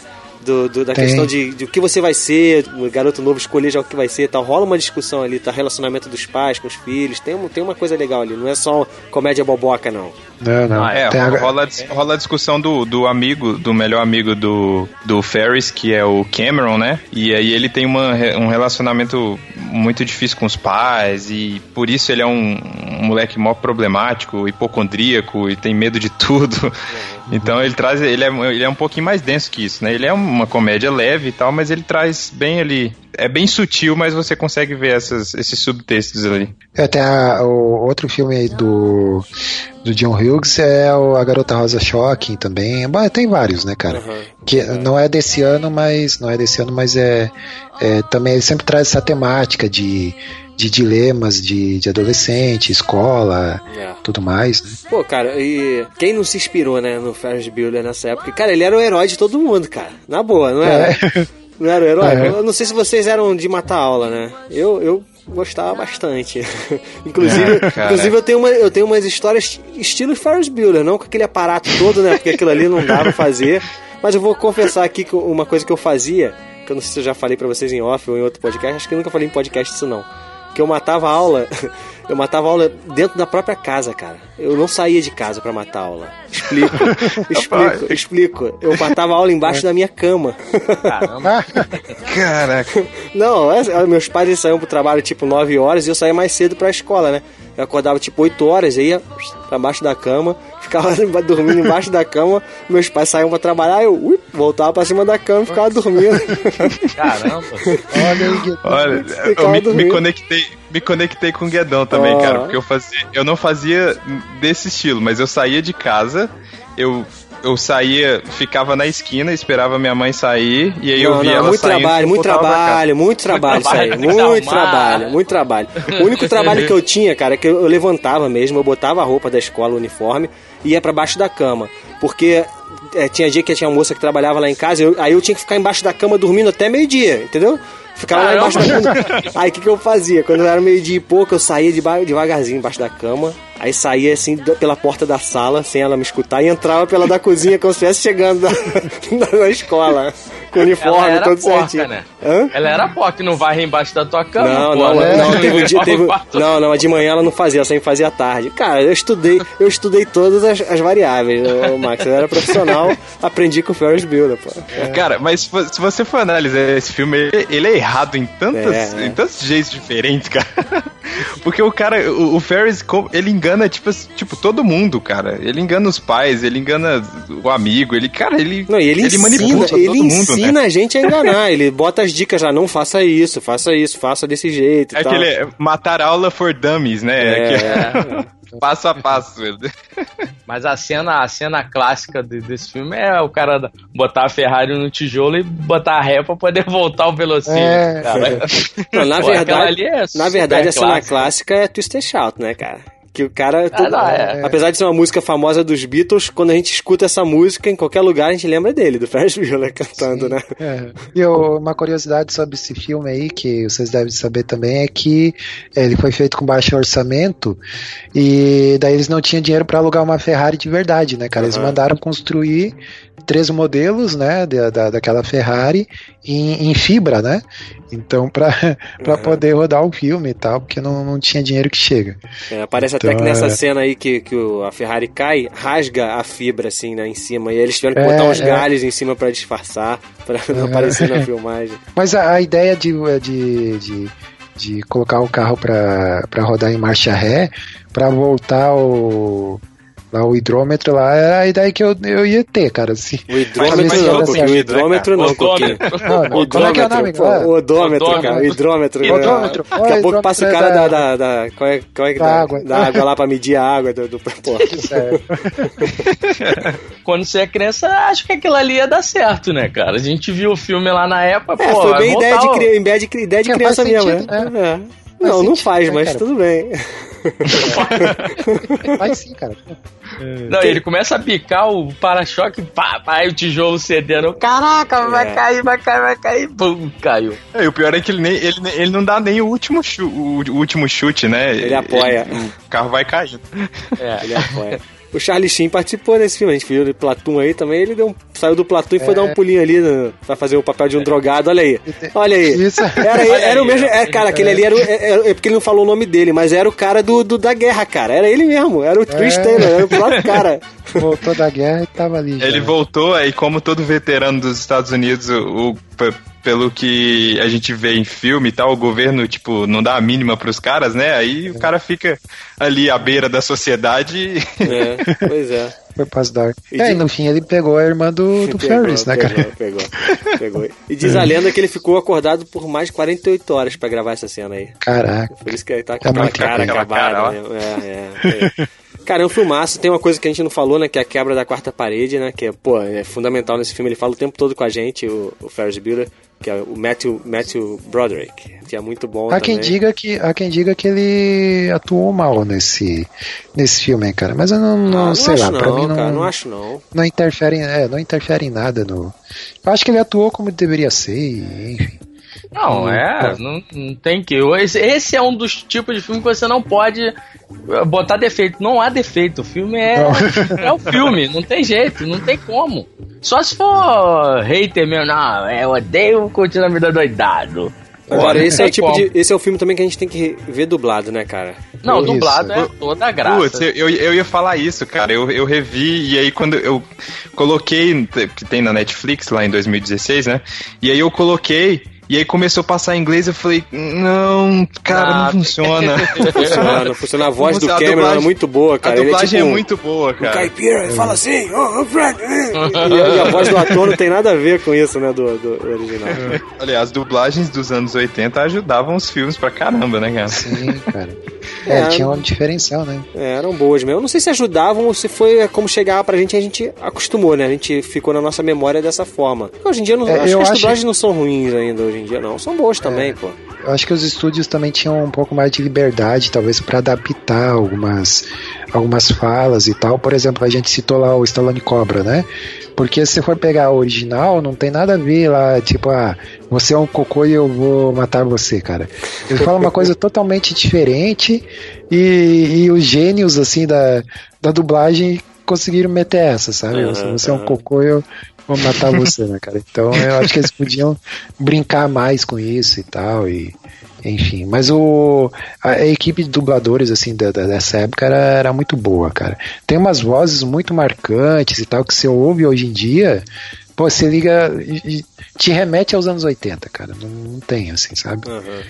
Do, do- da Tem. questão de, de o que você vai ser, o garoto novo escolher já o que vai ser e tal. Rola uma discussão ali, tá? Relacionamento dos pais com os filhos. Tem, tem uma coisa legal ali, não é só comédia boboca, não. Não, não. Ah, É, a- rola, rola a discussão do, do amigo, do melhor amigo do, do Ferris, que é o Cameron, né? E aí ele tem uma, um relacionamento muito difícil com os pais, e por isso ele é um, um moleque mó problemático, hipocondríaco, e tem medo de tudo. Então ele traz. Ele é, ele é um pouquinho mais denso que isso, né? Ele é uma comédia leve e tal, mas ele traz bem ali. É bem sutil, mas você consegue ver essas, esses subtextos ali. É, tem a- o outro filme aí do, do John Hughes é o A Garota Rosa Shocking também. Tem vários, né, cara? Aham. Que não é desse ano, mas não é desse ano, mas é, é também ele sempre traz essa temática de, de dilemas de, de adolescente, escola, É. tudo mais. Né? Pô, cara, e quem não se inspirou, né, no Ferris Bueller nessa época? Cara, ele era o herói de todo mundo, cara. Na boa, não era? Não era o herói? É. Eu não sei se vocês eram de matar aula, né? Eu, eu gostava bastante. inclusive, É, inclusive eu, tenho uma, eu tenho umas histórias estilo Ferris Bueller, não com aquele aparato todo, né? Porque aquilo ali não dava pra fazer. Mas eu vou confessar aqui que uma coisa que eu fazia, que eu não sei se eu já falei pra vocês em off ou em outro podcast, acho que eu nunca falei em podcast isso não. Que eu matava a aula, eu matava aula dentro da própria casa, cara. Eu não saía de casa pra matar aula. Explico, explico, explico. Eu matava aula embaixo da minha cama. Caramba. Caraca. Não, é- meus pais saíam pro trabalho tipo 9 horas e eu saía mais cedo pra escola, né? Eu acordava tipo 8 horas, ia pra baixo da cama, ficava dormindo embaixo da cama, meus pais saíam pra trabalhar, eu ui, voltava pra cima da cama e ficava dormindo. Caramba. Olha. Olha, eu me, me conectei, me conectei com o Guedão também, cara, porque eu fazia, eu não fazia desse estilo, mas eu saía de casa, eu eu saía, ficava na esquina, esperava minha mãe sair, e aí eu Não, via não, ela muito saindo, trabalho, eu muito trabalho, muito trabalho aí. trabalho, tem que Muito trabalho, muito trabalho. O único trabalho que eu tinha, cara, é que eu levantava mesmo, eu botava a roupa da escola, o uniforme, e ia pra baixo da cama. Porque é, tinha dia que tinha uma moça que trabalhava lá em casa, eu- aí eu tinha que ficar embaixo da cama dormindo até meio-dia, entendeu? Ficava lá embaixo da cama. Aí o que, que eu fazia? Quando era meio-dia e pouco, eu saía devagarzinho embaixo da cama. Aí saía assim da- pela porta da sala, sem ela me escutar, e entrava pela da cozinha, como se estivesse chegando na, na escola. Com o Ela uniforme, era todo porca, certinho. né? Hã? Ela era porca, não varre embaixo da tua cama, Não, pô, não, né? não, teve um dia, teve, não, não, a de manhã ela não fazia, ela sempre fazia à tarde. Cara, eu estudei, eu estudei todas as, as variáveis, ô, Max, eu era profissional, aprendi com o Ferris Bueller, pô. Cara, mas se vo- se você for analisar esse filme, ele é errado em tantos, É, é. em tantos jeitos diferentes, cara. Porque o cara, o, o Ferris, ele engana, tipo, tipo, todo mundo, cara. Ele engana os pais, ele engana o amigo, ele, cara, ele. Não, e ele, ensina, manipula todo ele mundo, ensina né? a gente a enganar, ele bota as dicas lá, não faça isso, faça isso, faça desse jeito É aquele é, matar aula for dummies, né? É, Que- passo a passo. Mas a cena, a cena clássica de- desse filme é o cara botar a Ferrari no tijolo e botar a ré pra poder voltar o velocímetro, É, cara. Não, na verdade, ali é na verdade a cena clássica. clássica é Twister Shout, né, cara? Que o cara, todo- não, é. apesar de ser uma música famosa dos Beatles, quando a gente escuta essa música em qualquer lugar a gente lembra dele, do Ferris Bueller cantando, né? É. E eu- uma curiosidade sobre esse filme aí, que vocês devem saber também, é que ele foi feito com baixo orçamento e daí eles não tinham dinheiro para alugar uma Ferrari de verdade, né, cara? Eles Aham. mandaram construir três modelos, né, da, da- daquela Ferrari em, em fibra, né? Então, pra Aham. poder rodar o filme e tal, porque não, não tinha dinheiro que chega. É, parece Então, até que nessa é. cena aí que, que o- a Ferrari cai, rasga a fibra assim, né, em cima. E eles tiveram que É, botar uns é. galhos em cima pra disfarçar, pra não É. aparecer na filmagem. Mas a, a ideia de, de, de, de colocar o carro para rodar em marcha ré, para voltar o, lá, o hidrômetro lá, era a ideia que eu, eu ia ter, cara. Assim. O hidrômetro não, não, Coquinho, o hidrômetro não, Coquinho. Como é que é o nome? o odômetro, cara, o hidrômetro. né? Odômetro. Daqui a pouco passa o cara da, da, da, qual é, qual é que Da da, água. da água lá pra medir a água do, do. Quando você é criança, acho que aquilo ali ia dar certo, né, cara? A gente viu o filme lá na época, É, pô, foi bem ideia de, o- ideia de, ideia de É, criança mesmo, sentido, né? Faz Não, não faz, né, mas cara? tudo bem. Vai sim, cara. Não, ele começa a picar o para-choque, pá, pá, o tijolo cedendo. Caraca, vai É. cair, vai cair, vai cair. Pum, caiu. É, e o pior é que ele, nem, ele, ele não dá nem o último, chu, o, o último chute, né? Ele apoia. o carro vai caindo. É. Ele apoia. O Charlie Sheen participou desse filme, a gente viu de Platum aí também, ele deu um- saiu do Platum e foi dar um pulinho ali no, pra fazer o papel de um drogado, olha aí. Olha aí. Isso. Era, ele- era o mesmo, é, cara, aquele ali era, o- é, é porque ele não falou o nome dele, mas era o cara do, do- da guerra, cara. Era ele mesmo, era o Chris É. Taylor, era o próprio cara. Voltou da guerra e tava ali. já. Ele voltou, aí como todo veterano dos Estados Unidos, o, o- pelo que a gente vê em filme e tal, o governo, tipo, não dá a mínima pros caras, né? Aí o cara fica ali à beira da sociedade. É, pois é. Foi pras dar. E É, de- e no fim ele pegou a irmã do, do Pegou, Ferris, né, pegou, cara? Pegou, pegou. E diz a lenda que ele ficou acordado por mais de 48 horas pra gravar essa cena aí. Caraca. Por isso que ele tá com É aquela cara acabada. cara, ó. né? É, é, é. Cara, é um filmaço. Tem uma coisa que a gente não falou, né? Que é a quebra da quarta parede, né? Que é, pô, é fundamental nesse filme. Ele fala o tempo todo com a gente, o, o Ferris Bueller, que é o Matthew, Matthew Broderick, que é muito bom Há quem, também. diga que, há quem diga que ele atuou mal nesse, nesse filme, cara. Mas eu não, não, Ah, não sei lá, não, pra mim não, cara, não acho não. não interfere, em- é, não interfere em nada no. Eu acho que ele atuou como deveria ser, enfim. Não, Hum, é, não, não tem que. Esse, esse é um dos tipos de filme que você não pode eh, botar defeito. Não há defeito. O filme é, é o filme, não tem jeito, não tem como. Só se for hater mesmo, não, eu odeio curtir a vida doidado. Agora, esse não é, o tipo de, esse é o filme também que a gente tem que ver dublado, né, cara? Não, Isso. dublado é toda a graça. Putz, eu, eu, eu ia falar isso, cara. Eu, eu revi, e aí quando eu coloquei, que tem na Netflix lá em 2016, né? E aí eu coloquei, E aí começou a passar em inglês, eu falei, não, cara, Ah, não funciona. Funciona, não funciona. A voz do A Cameron dublagem- é muito boa, cara. a dublagem ele é, tipo é muito boa, cara. caipira, ele fala assim, oh, oh, Fred, eh." e, a- e a voz do ator não tem nada a ver com isso, né, do, do original. Olha, as dublagens dos anos 80 ajudavam os filmes pra caramba, né, cara? Sim, cara. É, É, tinha um diferencial, né? É, eram boas mesmo. Eu não sei se ajudavam ou se foi é, como chegava pra gente, a gente acostumou, né? A gente ficou na nossa memória dessa forma. Hoje em dia, não, É, acho eu que as acho- dublagens não são ruins ainda hoje em dia, não. São boas também, pô. Eu acho que os estúdios também tinham um pouco mais de liberdade, talvez, pra adaptar algumas, algumas falas e tal. Por exemplo, a gente citou lá o Stallone Cobra, né? Porque se você for pegar o original, não tem nada a ver lá, tipo, ah, você é um cocô e eu vou matar você, cara. Ele fala uma coisa totalmente diferente e, e os gênios, assim, da, da dublagem conseguiram meter essa, sabe? Se você é um cocô, eu vou matar você, né, cara? Então eu acho que eles podiam brincar mais com isso e tal, e enfim. Mas o, a, a equipe de dubladores, assim, da, da- dessa época era, era muito boa, cara. Tem umas vozes muito marcantes e tal, que você ouve hoje em dia, pô, você liga te remete aos anos 80, cara. Não, não tem, assim, sabe?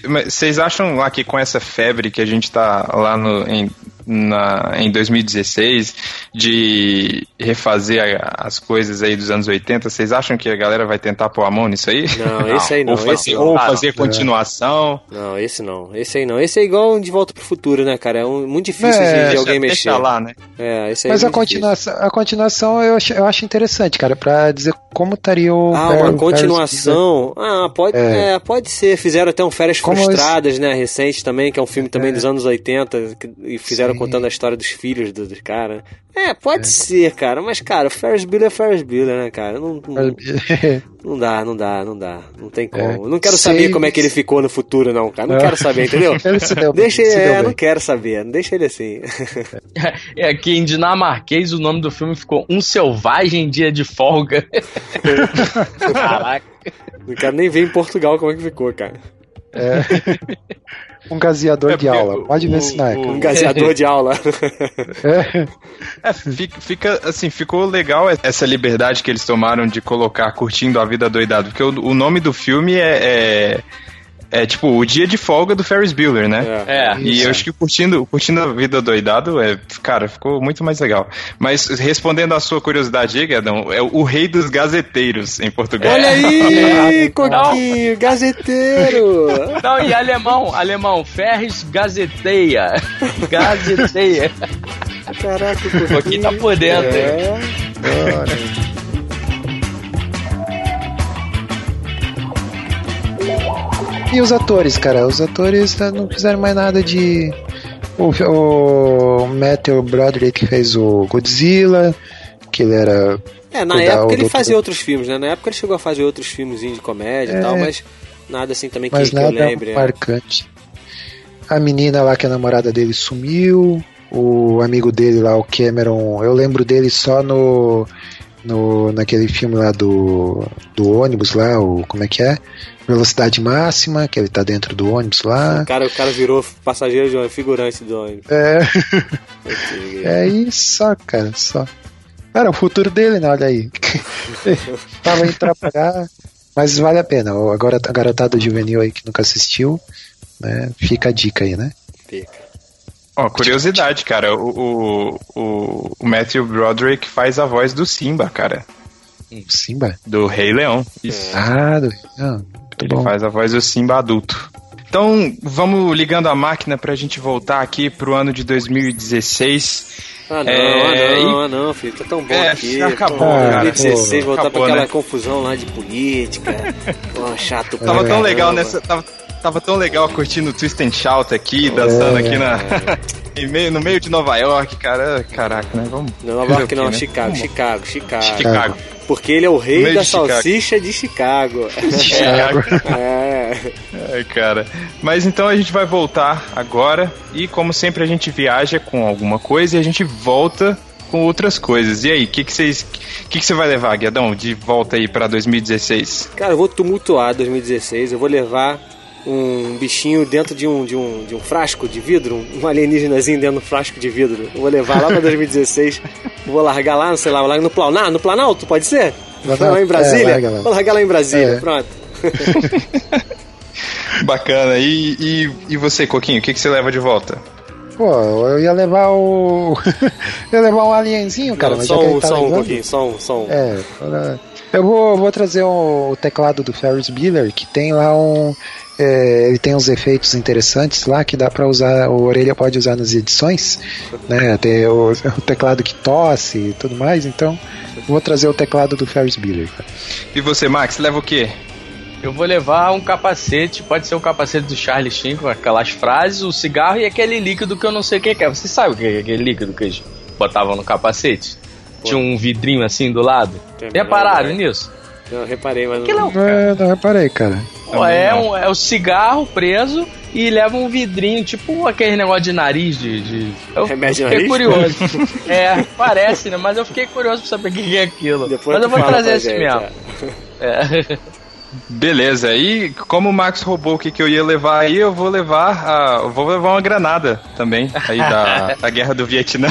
Mas Vocês acham lá que com essa febre que a gente tá lá no, em, na, em 2016 de refazer a- as coisas aí dos anos 80, vocês acham que a galera vai tentar pôr a mão nisso aí? Não, esse aí não, Ou fazer, esse não. ou Ah, fazer continuação? Não, esse não. Esse aí não. Esse é igual um De Volta pro Futuro, né, cara? É um, muito difícil É, de, alguém mexer. lá, né? É, esse aí Mas é a difícil. continuação, a continuação eu acho, eu acho interessante, cara, pra dizer como estaria o. Ah, Fer- uma continuação. Ah, pode, É. é, pode ser. Fizeram até um Férias Como Frustradas, né? Recente também, que é um filme também dos anos 80. que- e fizeram Sim. Contando a história dos filhos do, dos caras. É, pode ser, cara. Mas, cara, o Ferris Bueller é Ferris Bueller, né, cara? Não, não, não dá, não dá, não dá. Não tem como. É. Não quero Sei, saber como é que ele ficou no futuro, não, cara. Não É. quero saber, entendeu? Deu Deixa ele, é, não quero saber. Deixa ele assim. É que em dinamarquês o nome do filme ficou Um Selvagem Dia de Folga. Caraca. Não quero nem ver em Portugal como é que ficou, cara. um gaseador É de aula. o- Pode ver o- se não é. o-. Um gaseador de aula. É. É, fica, fica, assim, ficou legal essa liberdade que eles tomaram de colocar curtindo a vida doidado, porque o, o nome do filme é, é, é, tipo o dia de folga do Ferris Bueller, né? É. E Isso. eu acho que curtindo, curtindo a vida doidado, é, cara, ficou muito mais legal. Mas respondendo à sua curiosidade aí, Guedão, é o rei dos gazeteiros em Portugal. Olha aí, Coquinho, gazeteiro. Não, e alemão, alemão, Ferris Gazeteia. Gazeteia. Caraca, o O Coquinho Coquinho tá por dentro. É. E os atores, cara? Os atores né, não fizeram mais nada de. O, o Matthew Broderick fez o Godzilla, que ele era. É, na época ele fazia outros filmes, né? Na época ele chegou a fazer outros filmes de comédia e É. tal, mas nada assim também que, Mas que eu nada lembre. é. marcante. A menina lá, que é a namorada dele, sumiu. O amigo dele lá, o Cameron, eu lembro dele só no. no naquele filme lá do, do ônibus lá, o. Como é que é? Velocidade máxima, que ele tá dentro do ônibus lá. O cara, o cara virou passageiro de ônibus, figurante do ônibus. É. É isso, cara, só. Era o futuro dele, né? Olha aí. Tava indo trabalhar. Mas vale a pena. Agora a garotada juvenil aí que nunca assistiu, né? Fica a dica aí, né? Fica. Ó, curiosidade, cara, o, o, o Matthew Broderick faz a voz do Simba, cara, Simba? do Rei Leão. Isso. Ah, do... ah, muito Ele bom. faz a voz do Simba adulto. Então, vamos ligando a máquina pra gente voltar aqui pro ano de 2016. Ah não, É, ah não, e- ah não, filho, tá tão bom É, aqui. acabou, Pô, cara. 2016, voltar Acabou, pra aquela né? confusão lá de política. Pô, chato pra Tava tão caramba. legal nessa. Tava, tava tão legal curtindo o Twist and Shout aqui, dançando É. aqui na. meio- no meio de Nova York, cara. Caraca, né? Vamos. Não, Nova York o não, né? Chicago, Vamos. Chicago, Chicago. Chicago. Porque ele é o rei da de Chicago. salsicha de Chicago. Chicago. É. Ai, cara. Mas então a gente vai voltar agora e como sempre a gente viaja com alguma coisa e a gente volta com outras coisas. E aí, o que que vocês que que você vai levar, Guedão, de volta aí pra 2016? Cara, eu vou tumultuar 2016. Eu vou levar um bichinho dentro de um, de um, de um frasco de vidro, um alienígenazinho dentro de um frasco de vidro. Eu vou levar lá pra 2016. vou largar lá, não sei lá, largar no Planalto, no Planalto, pode ser? Planalto, Lá em Brasília? é, larga lá. Vou largar lá em Brasília, É. pronto. Bacana. E, e, e você, Coquinho, o que, que você leva de volta? Pô, eu ia levar o. eu ia levar um alienzinho, cara, Não, mas só um, tá só um pouquinho, só um, só um. É, eu vou, vou trazer o, o teclado do Ferris Bueller, que tem lá um. É, ele tem uns efeitos interessantes lá que dá pra usar, o Orelha pode usar nas edições, né? Tem o, o teclado que tosse e tudo mais, então vou trazer o teclado do Ferris Bueller. E você, Max, leva o quê? Eu vou levar um capacete, pode ser o capacete do Charlie Sheen com aquelas frases, o cigarro e aquele líquido que eu não sei o que é. Você sabe o que é aquele líquido que eles botavam no capacete? Tinha um vidrinho assim do lado. Tem Repararam nisso? Não, reparei, mas Aquilo é um É, não reparei, cara. Pô, é, um, é o cigarro preso e leva um vidrinho, tipo aquele negócio de nariz de. de... Eu Remédio fiquei nariz? curioso. é, parece, né? Mas eu fiquei curioso pra saber o que é aquilo. Depois Mas eu vou trazer esse gente, mesmo. é. É. Beleza, e como o Max roubou o que, que eu ia levar aí, eu vou levar a, eu vou levar uma granada também, aí da, da guerra do Vietnã.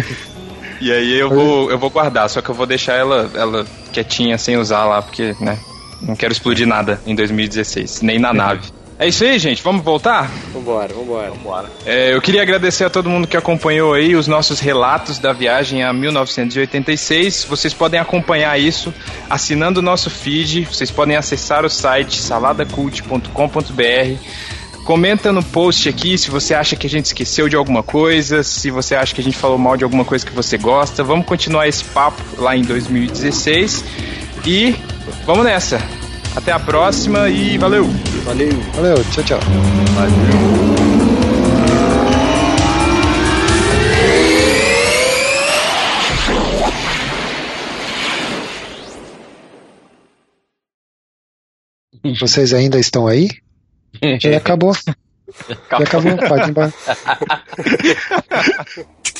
e aí eu vou, eu vou guardar, só que eu vou deixar ela, ela quietinha sem usar lá, porque, né, não quero explodir nada em 2016, nem na nave. É isso aí, gente, vamos voltar? Vambora, vambora. Bora. É, eu queria agradecer a todo mundo que acompanhou aí os nossos relatos da viagem a 1986. Vocês podem acompanhar isso assinando o nosso feed. Vocês podem acessar o site saladacult.com.br. Comenta no post aqui se você acha que a gente esqueceu de alguma coisa, se você acha que a gente falou mal de alguma coisa que você gosta. Vamos continuar esse papo lá em 2016. E vamos nessa. Até a próxima e valeu! Valeu. Valeu, tchau, tchau. Vocês ainda estão aí? Já acabou. Já acabou, pode ir embora.